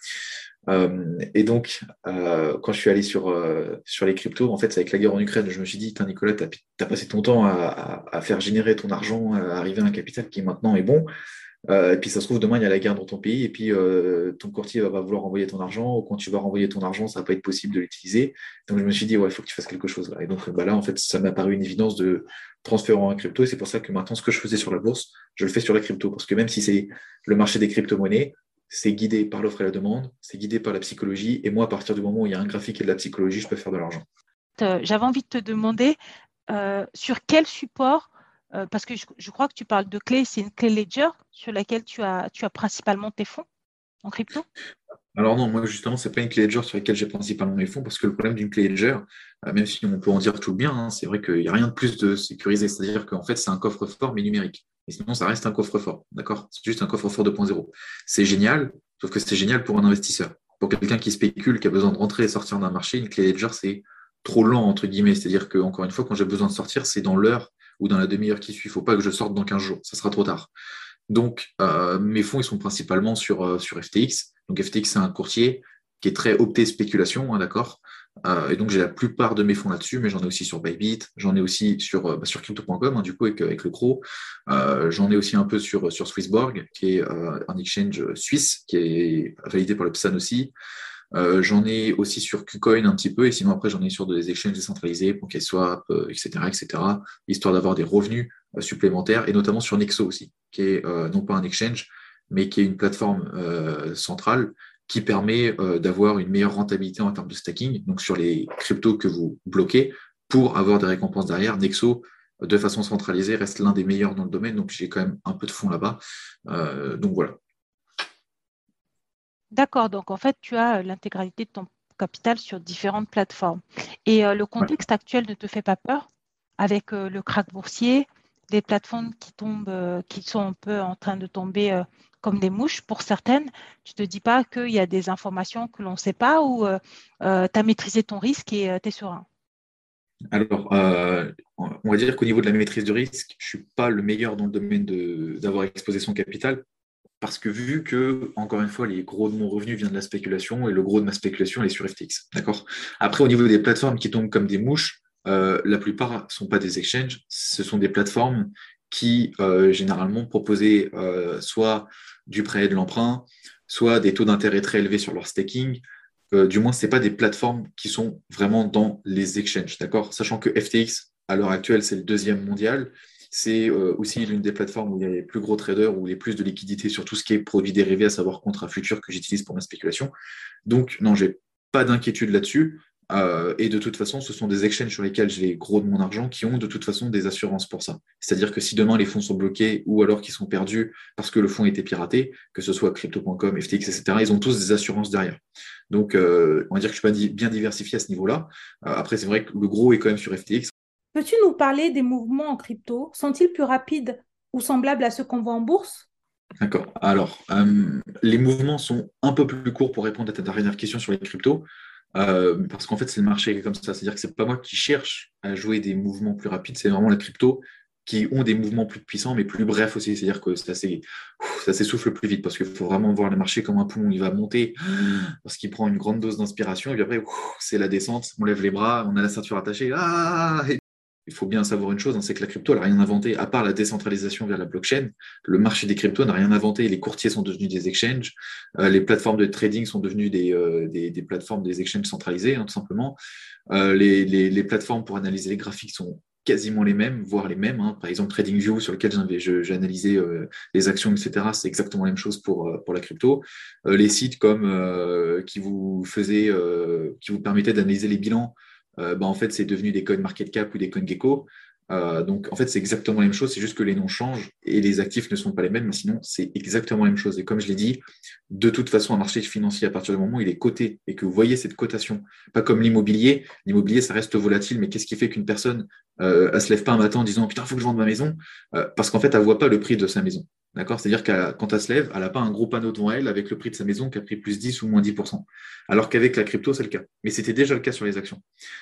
Euh, et donc, euh, quand je suis allé sur, euh, sur les cryptos, en fait, avec la guerre en Ukraine, je me suis dit, Nicolas, tu as, passé ton temps à, à, faire générer ton argent, à arriver à un capital qui maintenant est bon. et puis ça se trouve, demain, il y a la guerre dans ton pays, et puis ton courtier va, vouloir envoyer ton argent, ou quand tu vas renvoyer ton argent, ça va pas être possible de l'utiliser. Donc je me suis dit, ouais, il faut que tu fasses quelque chose là. Et donc bah, là, en fait, ça m'a paru une évidence de transférer en crypto, et c'est pour ça que maintenant, ce que je faisais sur la bourse, je le fais sur la crypto, parce que même si c'est le marché des crypto-monnaies, c'est guidé par l'offre et la demande, c'est guidé par la psychologie. Et moi, à partir du moment où il y a un graphique et de la psychologie, je peux faire de l'argent. Euh, j'avais envie de te demander euh, sur quel support, euh, parce que je, crois que tu parles de clé, c'est une clé Ledger sur laquelle tu as, tu as principalement tes fonds en crypto? Alors non, moi justement, c'est pas une clé Ledger sur laquelle j'ai principalement mes fonds, parce que le problème d'une clé Ledger, même si on peut en dire tout bien, hein, c'est vrai qu'il n'y a rien de plus de sécurisé. C'est-à-dire qu'en fait, c'est un coffre-fort, mais numérique. Et sinon, ça reste un coffre-fort. D'accord? C'est juste un coffre-fort 2.0. C'est génial, sauf que c'est génial pour un investisseur. Pour quelqu'un qui spécule, qui a besoin de rentrer et sortir d'un marché, une clé Ledger, c'est trop lent, entre guillemets. C'est-à-dire que, encore une fois, quand j'ai besoin de sortir, c'est dans l'heure ou dans la demi-heure qui suit. Il ne faut pas que je sorte dans 15 jours. Ça sera trop tard. Donc, euh, mes fonds, ils sont principalement sur, euh, sur FTX. Donc, FTX, c'est un courtier qui est très opté spéculation, hein, d'accord? Euh, et donc, j'ai la plupart de mes fonds là-dessus, mais j'en ai aussi sur Bybit, j'en ai aussi sur, euh, bah, sur crypto.com, hein, du coup, avec, avec le CRO. Euh, j'en ai aussi un peu sur, sur Swissborg, qui est un exchange suisse, qui est validé par le PSAN aussi. j'en ai aussi sur KuCoin un petit peu, et sinon après j'en ai sur des exchanges décentralisés, PancakeSwap, etc., etc., histoire d'avoir des revenus supplémentaires, et notamment sur Nexo aussi, qui est non pas un exchange, mais qui est une plateforme centrale qui permet euh, d'avoir une meilleure rentabilité en termes de stacking, donc sur les cryptos que vous bloquez, pour avoir des récompenses derrière. Nexo, de façon centralisée, reste l'un des meilleurs dans le domaine, donc j'ai quand même un peu de fonds là-bas. Euh, donc voilà. D'accord, donc en fait, tu as l'intégralité de ton capital sur différentes plateformes. Et euh, le contexte actuel ne te fait pas peur avec le crack boursier, des plateformes qui tombent, qui sont un peu en train de tomber comme des mouches pour certaines. Tu te dis pas qu'il y a des informations que l'on ne sait pas ou euh, euh, tu as maîtrisé ton risque et euh, tu es serein Alors, on va dire qu'au niveau de la maîtrise du risque, je ne suis pas le meilleur dans le domaine d'avoir exposé son capital parce que vu que, encore une fois, les gros de mon revenu vient de la spéculation et le gros de ma spéculation est sur FTX. D'accord? Après, au niveau des plateformes qui tombent comme des mouches, la plupart ne sont pas des exchanges, ce sont des plateformes qui euh, généralement proposaient euh, soit du prêt et de l'emprunt, soit des taux d'intérêt très élevés sur leur staking. du moins, ce pas des plateformes qui sont vraiment dans les exchanges, d'accord? Sachant que FTX, à l'heure actuelle, c'est le deuxième mondial. C'est aussi l'une des plateformes où il y a les plus gros traders, où il y plus de liquidités sur tout ce qui est produits dérivés, à savoir contrats futurs que j'utilise pour ma spéculation. Donc, non, j'ai pas d'inquiétude là-dessus. Euh, et de toute façon, ce sont des exchanges sur lesquels j'ai gros de mon argent qui ont de toute façon des assurances pour ça. C'est-à-dire que si demain les fonds sont bloqués ou alors qu'ils sont perdus parce que le fonds a été piraté, que ce soit crypto.com, FTX, etc., ils ont tous des assurances derrière. Donc, euh, on va dire que je suis pas bien diversifié à ce niveau-là. Euh, après, c'est vrai que le gros est quand même sur FTX. Peux-tu nous parler des mouvements en crypto? Sont-ils plus rapides ou semblables à ceux qu'on voit en bourse? D'accord. Alors, les mouvements sont un peu plus courts pour répondre à ta dernière question sur les cryptos. Euh, parce qu'en fait, c'est le marché comme ça. C'est-à-dire que c'est pas moi qui cherche à jouer des mouvements plus rapides, c'est vraiment la crypto qui ont des mouvements plus puissants, mais plus brefs aussi. C'est-à-dire que ça s'essouffle plus vite parce qu'il faut vraiment voir le marché comme un poumon. Il va monter parce qu'il prend une grande dose d'inspiration et puis après, c'est la descente. On lève les bras, on a la ceinture attachée. Ah il faut bien savoir une chose, hein, c'est que la crypto n'a rien inventé, à part la décentralisation via la blockchain. Le marché des cryptos n'a rien inventé. Les courtiers sont devenus des exchanges. Euh, les plateformes de trading sont devenues des, euh, plateformes des exchanges centralisés, hein, tout simplement. Euh, les, plateformes pour analyser les graphiques sont quasiment les mêmes, voire les mêmes. Hein. Par exemple, TradingView, sur lequel j'ai analysé les actions, etc., c'est exactement la même chose pour, pour la crypto. les sites comme qui vous faisaient, qui vous permettaient d'analyser les bilans euh, bah, en fait, c'est devenu des coins market cap ou des coins gecko. Euh, donc, en fait, c'est exactement la même chose, c'est juste que les noms changent et les actifs ne sont pas les mêmes, mais sinon, c'est exactement la même chose. Et comme je l'ai dit, de toute façon, un marché financier, à partir du moment où il est coté et que vous voyez cette cotation, pas comme l'immobilier, l'immobilier, ça reste volatile, mais qu'est-ce qui fait qu'une personne, euh, elle se lève pas un matin en disant Putain, faut que je vende ma maison? Parce qu'en fait, elle voit pas le prix de sa maison. D'accord? C'est-à-dire que quand elle se lève, elle n'a pas un gros panneau devant elle avec le prix de sa maison qui a pris plus 10 ou moins 10%. Alors qu'avec la crypto, c'est le cas. Mais c'était déjà le cas sur les actions.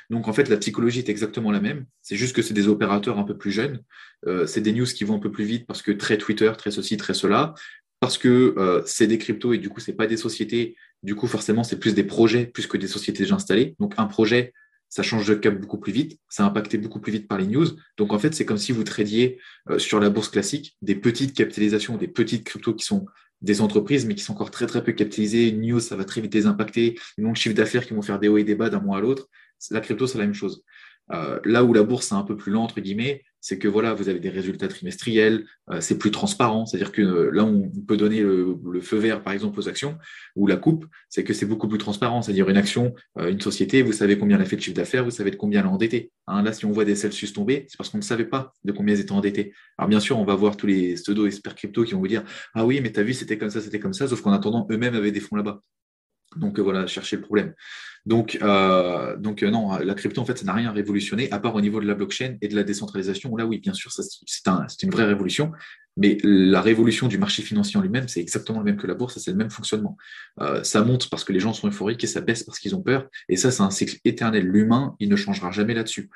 Donc en fait, la psychologie est exactement la même. C'est juste que c'est des opérateurs un peu plus jeunes. Euh, c'est des news qui vont un peu plus vite parce que très Twitter, très ceci, très cela. Parce que euh, c'est des cryptos et du coup, ce n'est pas des sociétés. Du coup, forcément, c'est plus des projets plus que des sociétés déjà installées. Donc un projet, ça change de cap beaucoup plus vite, ça a impacté beaucoup plus vite par les news. Donc en fait, c'est comme si vous tradiez euh, sur la bourse classique des petites capitalisations, des petites cryptos qui sont des entreprises, mais qui sont encore très très peu capitalisées. Une news, ça va très vite les impacter. Ont le chiffre d'affaires qui vont faire des hauts et des bas d'un mois à l'autre. La crypto, c'est la même chose. Euh, là où la bourse est un peu plus lente, entre guillemets, c'est que voilà, vous avez des résultats trimestriels, euh, c'est plus transparent, c'est-à-dire que euh, là on peut donner le, feu vert par exemple aux actions ou la coupe, c'est que c'est beaucoup plus transparent, c'est-à-dire une action, une société, vous savez combien elle a fait de chiffre d'affaires, vous savez de combien elle est endettée. Hein, là, si on voit des Celsius tomber, c'est parce qu'on ne savait pas de combien ils étaient endettés. Alors bien sûr, on va voir tous les pseudo experts crypto qui vont vous dire ah oui, mais tu as vu, c'était comme ça, c'était comme ça, sauf qu'en attendant, eux-mêmes avaient des fonds là-bas. Donc voilà, chercher le problème. Donc, euh, donc euh, non, la crypto, en fait, ça n'a rien révolutionné, à part au niveau de la blockchain et de la décentralisation. Là, oui, bien sûr, c'est un, une vraie révolution, mais la révolution du marché financier en lui-même, c'est exactement le même que la bourse, c'est le même fonctionnement. Euh, ça monte parce que les gens sont euphoriques et ça baisse parce qu'ils ont peur. Et ça, c'est un cycle éternel. L'humain, il ne changera jamais là-dessus.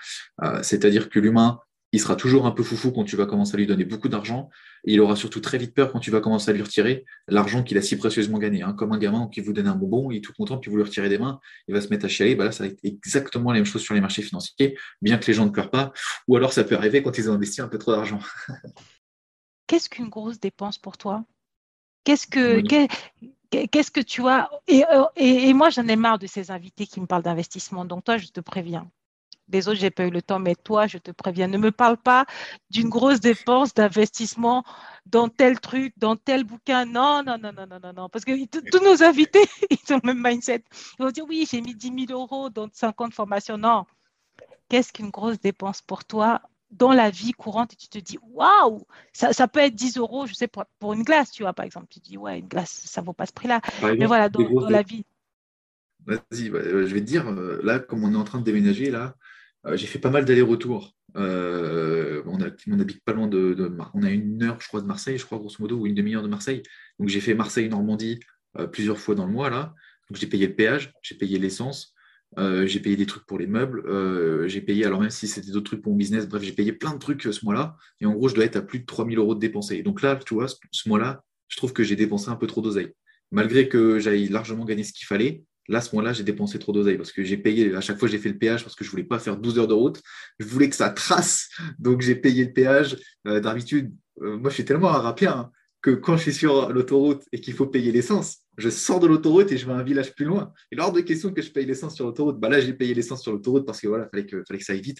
C'est-à-dire que l'humain, il sera toujours un peu foufou quand tu vas commencer à lui donner beaucoup d'argent. Et il aura surtout très vite peur quand tu vas commencer à lui retirer l'argent qu'il a si précieusement gagné. Hein. Comme un gamin qui vous donne un bonbon, il est tout content, puis vous lui retirez des mains, il va se mettre à chialer. Bah là, ça va être exactement la même chose sur les marchés financiers, bien que les gens ne pleurent pas. Ou alors ça peut arriver quand ils ont investi un peu trop d'argent. Qu'est-ce qu'une grosse dépense pour toi? Qu'est-ce que. Qu'est-ce que tu as? Et, euh, et, et moi, j'en ai marre de ces invités qui me parlent d'investissement. Donc, toi, je te préviens les autres, j'ai pas eu le temps, mais toi, je te préviens, ne me parle pas d'une grosse dépense d'investissement dans tel truc, dans tel bouquin. Non, non, non, non, non, non, non. Parce que tous nos invités, ils ont le même mindset. Ils vont dire, oui, j'ai mis 10 000 euros dans 50 formations. Non. Qu'est-ce qu'une grosse dépense pour toi dans la vie courante et tu te dis, waouh, ça, peut être 10 euros, je sais, pour, une glace, tu vois, par exemple. Tu te dis, ouais, une glace, ça ne vaut pas ce prix-là. Mais voilà, dans, la vie. Vas-y, bah, je vais te dire, euh, là, comme on est en train de déménager, là, euh, j'ai fait pas mal d'allers-retours. Euh, on habite pas loin de, On a une heure, je crois, de Marseille, je crois, grosso modo, ou une demi-heure de Marseille. Donc, j'ai fait Marseille-Normandie euh, plusieurs fois dans le mois, là. Donc, j'ai payé le péage, j'ai payé l'essence, j'ai payé des trucs pour les meubles, j'ai payé, alors même si c'était d'autres trucs pour mon business, bref, j'ai payé plein de trucs ce mois-là. Et en gros, je dois être à plus de 3000 euros de dépensés. Donc là, tu vois, ce, mois-là, je trouve que j'ai dépensé un peu trop d'oseille. Malgré que j'aille largement gagner ce qu'il fallait, là, à ce moment-là, j'ai dépensé trop d'oseille parce que j'ai payé, à chaque fois, j'ai fait le péage parce que je ne voulais pas faire 12 heures de route. Je voulais que ça trace. Donc, j'ai payé le péage. Euh, d'habitude, euh, moi, je suis tellement un rapien hein, que quand je suis sur l'autoroute et qu'il faut payer l'essence, je sors de l'autoroute et je vais à un village plus loin. Et lors de question que je paye l'essence sur l'autoroute, bah là, j'ai payé l'essence sur l'autoroute parce que voilà, fallait que, fallait que ça aille vite.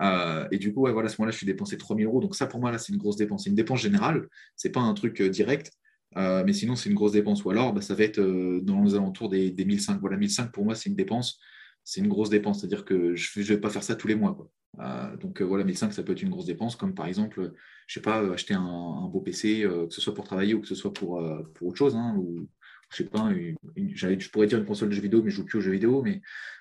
Euh, et du coup, voilà, à ce moment-là, je suis dépensé 3000 euros. Donc ça, pour moi, là, c'est une grosse dépense. C'est une dépense générale. C'est pas un truc direct. Euh, mais sinon, c'est une grosse dépense. Ou alors, bah, ça va être euh, dans les alentours des, des 1005. Voilà, 1005 pour moi, c'est une dépense. C'est une grosse dépense. C'est-à-dire que je ne vais pas faire ça tous les mois. Euh, donc voilà, 1005, ça peut être une grosse dépense, comme par exemple, je sais pas, acheter un, beau PC, que ce soit pour travailler ou que ce soit pour, pour autre chose, hein, je sais pas, je pourrais dire une console de jeux vidéo, mais je joue plus aux jeux vidéo, mais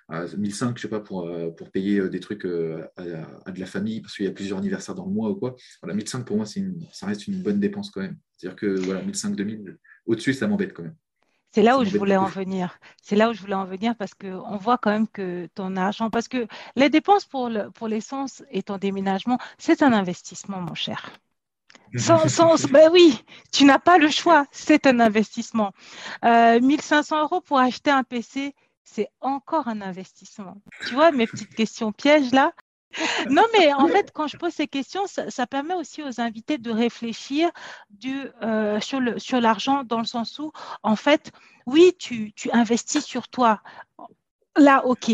1005, je sais pas, pour, pour payer des trucs à, de la famille, parce qu'il y a plusieurs anniversaires dans le mois ou quoi. Voilà, 1005 pour moi, une, ça reste une bonne dépense quand même. C'est-à-dire que voilà, 1005, 2000, au-dessus, ça m'embête quand même. C'est là où je voulais en venir. C'est là où je voulais en venir parce qu'on voit quand même que ton argent, parce que les dépenses pour l'essence et ton déménagement, c'est un investissement, mon cher. Ben oui, tu n'as pas le choix, c'est un investissement. 1500 euh, euros pour acheter un PC, c'est encore un investissement. Tu vois mes petites questions pièges là? Non, mais en fait, quand je pose ces questions, ça, permet aussi aux invités de réfléchir euh, sur l'argent dans le sens où, en fait, oui, tu, investis sur toi. Là, OK,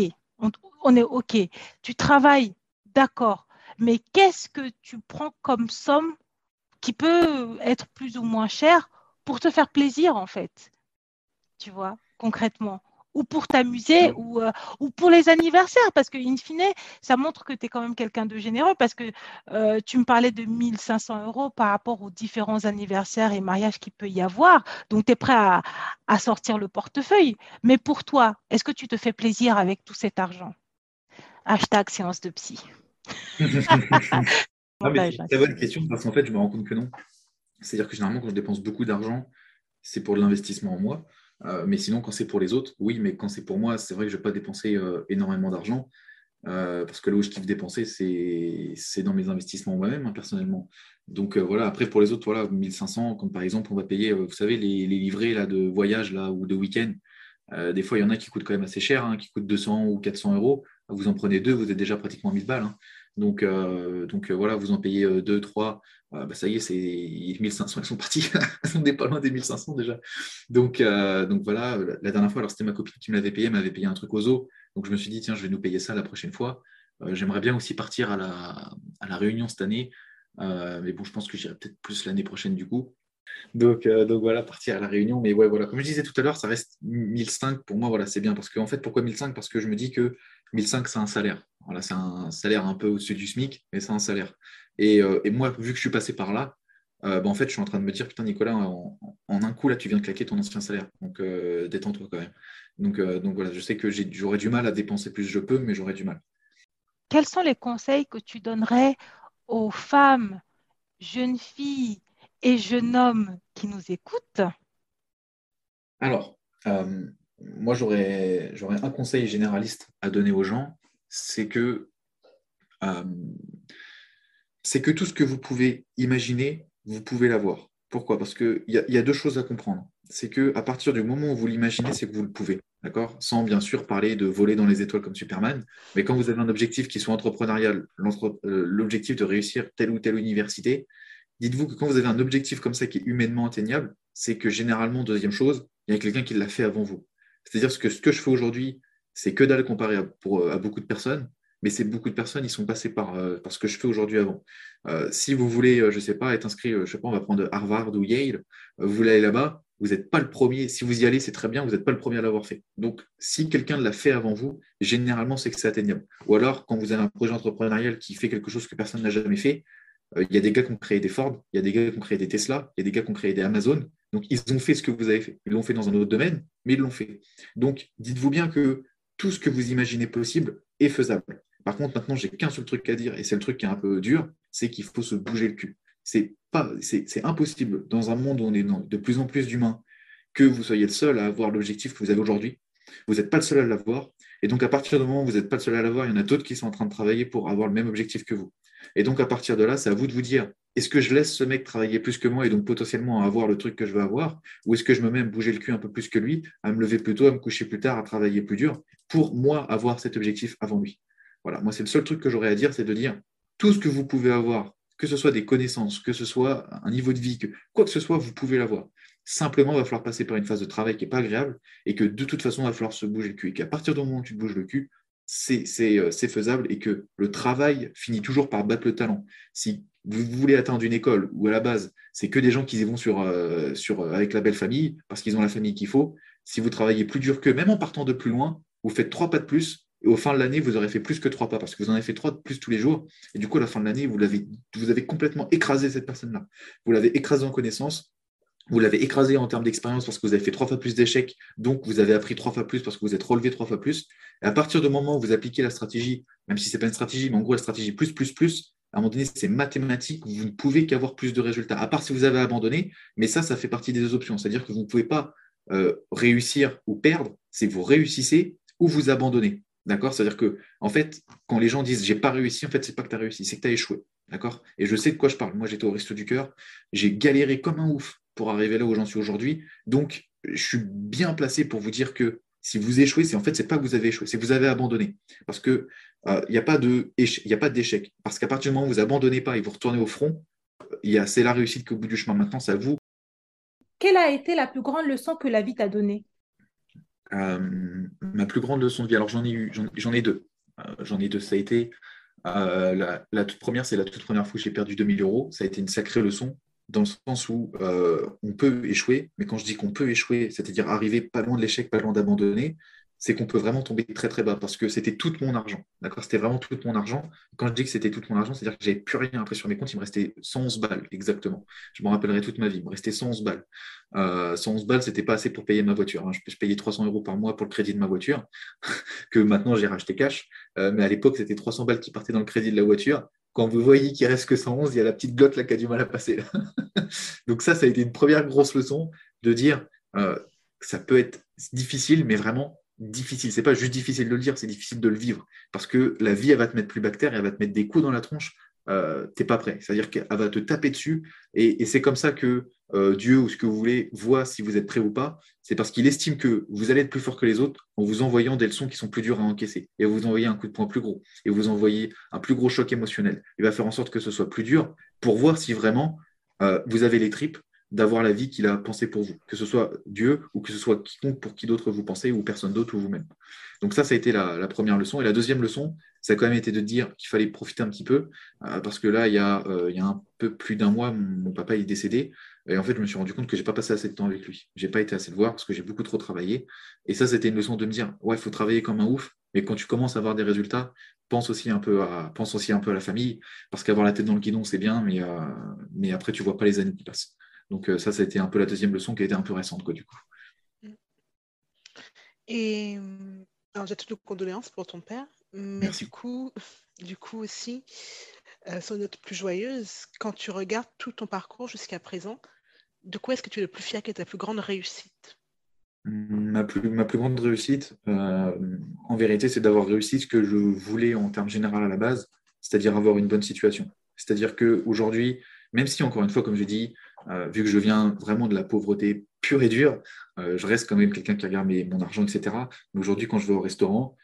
on, est OK. Tu travailles, d'accord. Mais qu'est-ce que tu prends comme somme qui peut être plus ou moins cher pour te faire plaisir, en fait. Tu vois, concrètement. Ou pour t'amuser ou, euh, ou pour les anniversaires parce que in fine ça montre que tu es quand même quelqu'un de généreux parce que euh, tu me parlais de 1500 euros par rapport aux différents anniversaires et mariages qu'il peut y avoir. Donc tu es prêt à, à, sortir le portefeuille. Mais pour toi est-ce que tu te fais plaisir avec tout cet argent? Hashtag séance de psy c'est une bonne question parce qu'en fait je me rends compte que non c'est-à-dire que généralement quand je dépense beaucoup d'argent c'est pour l'investissement en moi euh, mais sinon, quand c'est pour les autres, oui, mais quand c'est pour moi, c'est vrai que je ne vais pas dépenser euh, énormément d'argent. Euh, parce que là où je kiffe dépenser, c'est dans mes investissements moi-même, hein, personnellement. Donc voilà, après pour les autres, voilà, 1500, comme par exemple, on va payer, vous savez, les, les, livrets là, de voyage là, ou de week-end. des fois, il y en a qui coûtent quand même assez cher, hein, qui coûtent 200 ou 400 euros. Vous en prenez deux, vous êtes déjà pratiquement 1000 balles. Hein. Donc, donc voilà, vous en payez deux, trois, bah, ça y est, c'est 1500, ils sont partis. on n'est pas loin des 1500 déjà. Donc, euh, donc voilà, la dernière fois, alors c'était ma copine qui me l'avait payé, m'avait payé un truc aux eaux. Donc je me suis dit, tiens, je vais nous payer ça la prochaine fois. Euh, j'aimerais bien aussi partir à la, à la Réunion cette année. Euh, mais bon, je pense que j'irai peut-être plus l'année prochaine du coup. Donc, donc voilà, partir à la Réunion. Mais ouais, voilà, comme je disais tout à l'heure, ça reste 1005 pour moi, voilà, c'est bien. Parce qu'en fait, pourquoi 1005 Parce que je me dis que 1005, c'est un salaire. Voilà, c'est un salaire un peu au-dessus du SMIC, mais c'est un salaire. Euh, et, moi, vu que je suis passé par là, euh, bah, en fait, je suis en train de me dire, putain, Nicolas, en, un coup, là, tu viens de claquer ton ancien salaire. Donc, euh, détends-toi quand même. Donc, donc voilà, je sais que j'aurais du mal à dépenser plus je peux, mais j'aurais du mal. Quels sont les conseils que tu donnerais aux femmes, jeunes filles et jeunes hommes qui nous écoutent? Alors, moi, j'aurais un conseil généraliste à donner aux gens, c'est que c'est que tout ce que vous pouvez imaginer, vous pouvez l'avoir. Pourquoi? Parce qu'il y, y, a deux choses à comprendre. C'est qu'à partir du moment où vous l'imaginez, c'est que vous le pouvez. D'accord? Sans bien sûr parler de voler dans les étoiles comme Superman. Mais quand vous avez un objectif qui soit entrepreneurial, euh, l'objectif de réussir telle ou telle université, dites-vous que quand vous avez un objectif comme ça qui est humainement atteignable, c'est que généralement, deuxième chose, il y a quelqu'un qui l'a fait avant vous. C'est-à-dire que ce que je fais aujourd'hui, c'est que dalle comparé pour, à beaucoup de personnes mais c'est beaucoup de personnes, ils sont passés par, euh, ce que je fais aujourd'hui avant. Euh, si vous voulez, euh, je ne sais pas, être inscrit, je sais pas, on va prendre Harvard ou Yale, vous voulez aller là-bas, vous n'êtes pas le premier. Si vous y allez, c'est très bien, vous n'êtes pas le premier à l'avoir fait. Donc, si quelqu'un l'a fait avant vous, généralement, c'est que c'est atteignable. Ou alors, quand vous avez un projet entrepreneurial qui fait quelque chose que personne n'a jamais fait, il y a des gars qui ont créé des Ford, il y a des gars qui ont créé des Tesla, il y a des gars qui ont créé des Amazon. Donc, ils ont fait ce que vous avez fait. Ils l'ont fait dans un autre domaine, mais ils l'ont fait. Donc, dites-vous bien que tout ce que vous imaginez possible est faisable. Par contre, maintenant, j'ai qu'un seul truc à dire, et c'est le truc qui est un peu dur, c'est qu'il faut se bouger le cul. C'est pas, c'est impossible dans un monde où on est de plus en plus d'humains que vous soyez le seul à avoir l'objectif que vous avez aujourd'hui. Vous n'êtes pas le seul à l'avoir. Et donc, à partir du moment où vous n'êtes pas le seul à l'avoir, il y en a d'autres qui sont en train de travailler pour avoir le même objectif que vous. Et donc, à partir de là, c'est à vous de vous dire est-ce que je laisse ce mec travailler plus que moi et donc potentiellement avoir le truc que je veux avoir? Ou est-ce que je me mets à bouger le cul un peu plus que lui, à me lever plus tôt, à me coucher plus tard, à travailler plus dur pour moi avoir cet objectif avant lui? Voilà, moi c'est le seul truc que j'aurais à dire, c'est de dire tout ce que vous pouvez avoir, que ce soit des connaissances, que ce soit un niveau de vie, que quoi que ce soit, vous pouvez l'avoir. Simplement, il va falloir passer par une phase de travail qui n'est pas agréable et que de toute façon, il va falloir se bouger le cul. Et qu'à partir du moment où tu te bouges le cul, c'est faisable et que le travail finit toujours par battre le talent. Si vous voulez atteindre une école où à la base, c'est que des gens qui y vont sur, euh, euh, avec la belle famille parce qu'ils ont la famille qu'il faut, si vous travaillez plus dur que même en partant de plus loin, vous faites trois pas de plus et au fin de l'année, vous aurez fait plus que trois pas parce que vous en avez fait trois de plus tous les jours. Et du coup, à la fin de l'année, vous, vous avez complètement écrasé cette personne-là. Vous l'avez écrasé en connaissance, vous l'avez écrasé en termes d'expérience parce que vous avez fait trois fois plus d'échecs, donc vous avez appris trois fois plus parce que vous êtes relevé trois fois plus. Et à partir du moment où vous appliquez la stratégie, même si ce n'est pas une stratégie, mais en gros la stratégie plus, plus, plus, à un moment donné, c'est mathématique, vous ne pouvez qu'avoir plus de résultats, à part si vous avez abandonné, mais ça, ça fait partie des deux options. C'est-à-dire que vous ne pouvez pas euh, réussir ou perdre, c'est vous réussissez ou vous abandonnez. D'accord? C'est-à-dire que, en fait, quand les gens disent j'ai pas réussi, en fait, c'est pas que tu as réussi, c'est que tu as échoué. D'accord? Et je sais de quoi je parle. Moi, j'étais au Resto du Cœur, j'ai galéré comme un ouf pour arriver là où j'en suis aujourd'hui. Donc, je suis bien placé pour vous dire que si vous échouez, c'est en fait, c'est pas que vous avez échoué, c'est que vous avez abandonné. Parce qu'il euh, n'y a pas d'échec. Parce qu'à partir du moment où vous abandonnez pas et vous retournez au front, c'est la réussite qu'au bout du chemin. Maintenant, c'est à vous. Quelle a été la plus grande leçon que la vie t'a donnée? Euh, Ma plus grande leçon de vie, alors j'en ai eu, j'en ai deux. Euh, j'en ai deux. Ça a été la, la, toute première, c'est la toute première fois que j'ai perdu 2000 euros. Ça a été une sacrée leçon dans le sens où euh, on peut échouer, mais quand je dis qu'on peut échouer, c'est-à-dire arriver pas loin de l'échec, pas loin d'abandonner, c'est qu'on peut vraiment tomber très très bas parce que c'était tout mon argent. D'accord? C'était vraiment tout mon argent. Quand je dis que c'était tout mon argent, c'est-à-dire que j'avais plus rien après sur mes comptes, il me restait 111 balles exactement. Je m'en rappellerai toute ma vie, il me restait 111 balles. Euh, 111 balles, c'était pas assez pour payer ma voiture. Hein. Je, payais 300 euros par mois pour le crédit de ma voiture, que maintenant j'ai racheté cash. Euh, mais à l'époque, c'était 300 balles qui partaient dans le crédit de la voiture quand vous voyez qu'il reste que 111, il y a la petite glotte là qui a du mal à passer. Donc ça, ça a été une première grosse leçon de dire euh, ça peut être difficile, mais vraiment difficile. C'est pas juste difficile de le dire, c'est difficile de le vivre. Parce que la vie, elle va te mettre plus bactère, elle va te mettre des coups dans la tronche euh, t'es pas prêt. C'est-à-dire qu'elle va te taper dessus. Et, c'est comme ça que euh, Dieu ou ce que vous voulez voit si vous êtes prêt ou pas. C'est parce qu'il estime que vous allez être plus fort que les autres en vous envoyant des leçons qui sont plus dures à encaisser. Et vous envoyez un coup de poing plus gros. Et vous envoyez un plus gros choc émotionnel. Il va faire en sorte que ce soit plus dur pour voir si vraiment euh, vous avez les tripes d'avoir la vie qu'il a pensée pour vous, que ce soit Dieu ou que ce soit quiconque pour qui d'autre vous pensez ou personne d'autre ou vous-même. Donc ça, ça a été la, première leçon. Et la deuxième leçon, ça a quand même été de dire qu'il fallait profiter un petit peu, euh, parce que là, il y, a, euh, il y, a, un peu plus d'un mois, mon, papa est décédé, et en fait, je me suis rendu compte que j'ai pas passé assez de temps avec lui. J'ai pas été assez le voir parce que j'ai beaucoup trop travaillé. Et ça, c'était une leçon de me dire, ouais, il faut travailler comme un ouf, mais quand tu commences à avoir des résultats, pense aussi un peu à, pense un peu à la famille, parce qu'avoir la tête dans le guidon, c'est bien, mais, euh, mais après, tu vois pas les années qui passent. Donc ça, ça a été un peu la deuxième leçon qui a été un peu récente, quoi, du coup. Et alors, j'ai toutes nos condoléances pour ton père, mais du coup, du coup aussi, euh, sur une note plus joyeuse, quand tu regardes tout ton parcours jusqu'à présent, de quoi est-ce que tu es le plus fier, quelle est ta plus grande réussite? Ma plus, ma plus grande réussite, euh, en vérité, c'est d'avoir réussi ce que je voulais en termes général à la base, c'est-à-dire avoir une bonne situation. C'est-à-dire qu'aujourd'hui, même si, encore une fois, comme je dis, euh, vu que je viens vraiment de la pauvreté pure et dure, euh, je reste quand même quelqu'un qui regarde mon argent, etc. Mais aujourd'hui, quand je vais au restaurant,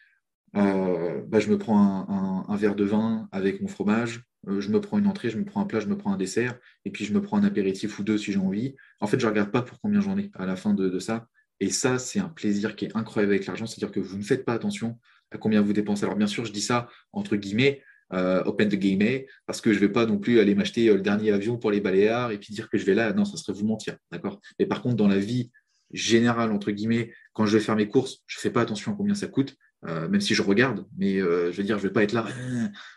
euh, bah, je me prends un, verre de vin avec mon fromage, je me prends une entrée, je me prends un plat, je me prends un dessert, et puis je me prends un apéritif ou deux si j'ai envie. En fait, je ne regarde pas pour combien j'en ai à la fin de, ça. Et ça, c'est un plaisir qui est incroyable avec l'argent, c'est-à-dire que vous ne faites pas attention à combien vous dépensez. Alors bien sûr, je dis ça entre guillemets, open the game, parce que je ne vais pas non plus aller m'acheter euh, le dernier avion pour les Baléares et puis dire que je vais là. Non, ça serait vous mentir. D'accord? Mais par contre, dans la vie générale, entre guillemets, quand je vais faire mes courses, je ne fais pas attention à combien ça coûte. Euh, même si je regarde, mais je veux dire, je ne vais pas être là.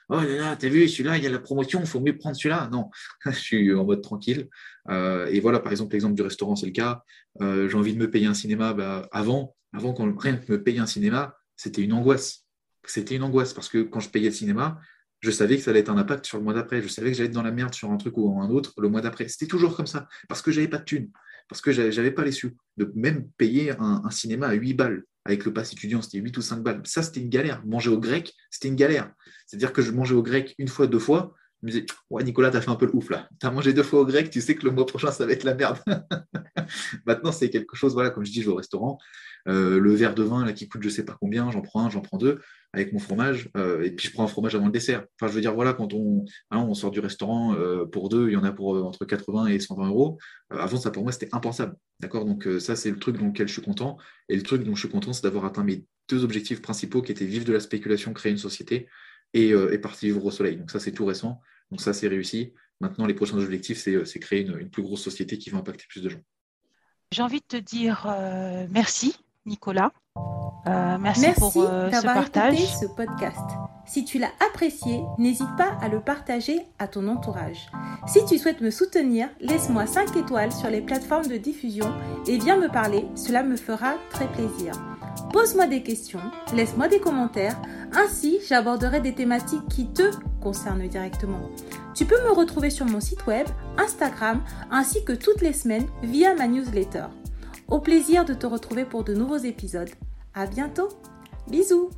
oh là là, t'as vu, celui-là, il y a la promotion, il faut mieux prendre celui-là. Non, je suis en mode tranquille. et voilà, par exemple, l'exemple du restaurant, c'est le cas. J'ai envie de me payer un cinéma. Bah, avant, avant qu'on rien que me paye un cinéma, c'était une angoisse. C'était une angoisse parce que quand je payais le cinéma, je savais que ça allait être un impact sur le mois d'après. Je savais que j'allais être dans la merde sur un truc ou un autre le mois d'après. C'était toujours comme ça, parce que j'avais pas de thunes, parce que j'avais pas les sous. De même payer un, cinéma à 8 balles avec le pass étudiant, c'était 8 ou 5 balles. Ça, c'était une galère. Manger au grec, c'était une galère. C'est-à-dire que je mangeais au grec une fois, deux fois. me disait Ouais, Nicolas, tu as fait un peu le ouf là. Tu as mangé deux fois au grec, tu sais que le mois prochain, ça va être la merde. Maintenant, c'est quelque chose, voilà, comme je dis, je vais au restaurant. Euh, le verre de vin là, qui coûte je sais pas combien, j'en prends un, j'en prends deux avec mon fromage, euh, et puis je prends un fromage avant le dessert. Enfin, je veux dire, voilà, quand on, hein, sort du restaurant euh, pour deux, il y en a pour entre 80 et 120 euros. avant, ça pour moi, c'était impensable. D'accord? Donc, ça, c'est le truc dans lequel je suis content. Et le truc dont je suis content, c'est d'avoir atteint mes deux objectifs principaux qui étaient vivre de la spéculation, créer une société et, partir vivre au soleil. Donc, ça, c'est tout récent. Donc, ça, c'est réussi. Maintenant, les prochains objectifs, c'est créer une, plus grosse société qui va impacter plus de gens. J'ai envie de te dire merci Nicolas. Euh, merci, pour euh, ce partage. Écouté ce podcast. Si tu l'as apprécié, n'hésite pas à le partager à ton entourage. Si tu souhaites me soutenir, laisse-moi 5 étoiles sur les plateformes de diffusion et viens me parler, cela me fera très plaisir. Pose-moi des questions, laisse-moi des commentaires, ainsi j'aborderai des thématiques qui te concernent directement. Tu peux me retrouver sur mon site web, Instagram, ainsi que toutes les semaines via ma newsletter. Au plaisir de te retrouver pour de nouveaux épisodes. À bientôt. Bisous.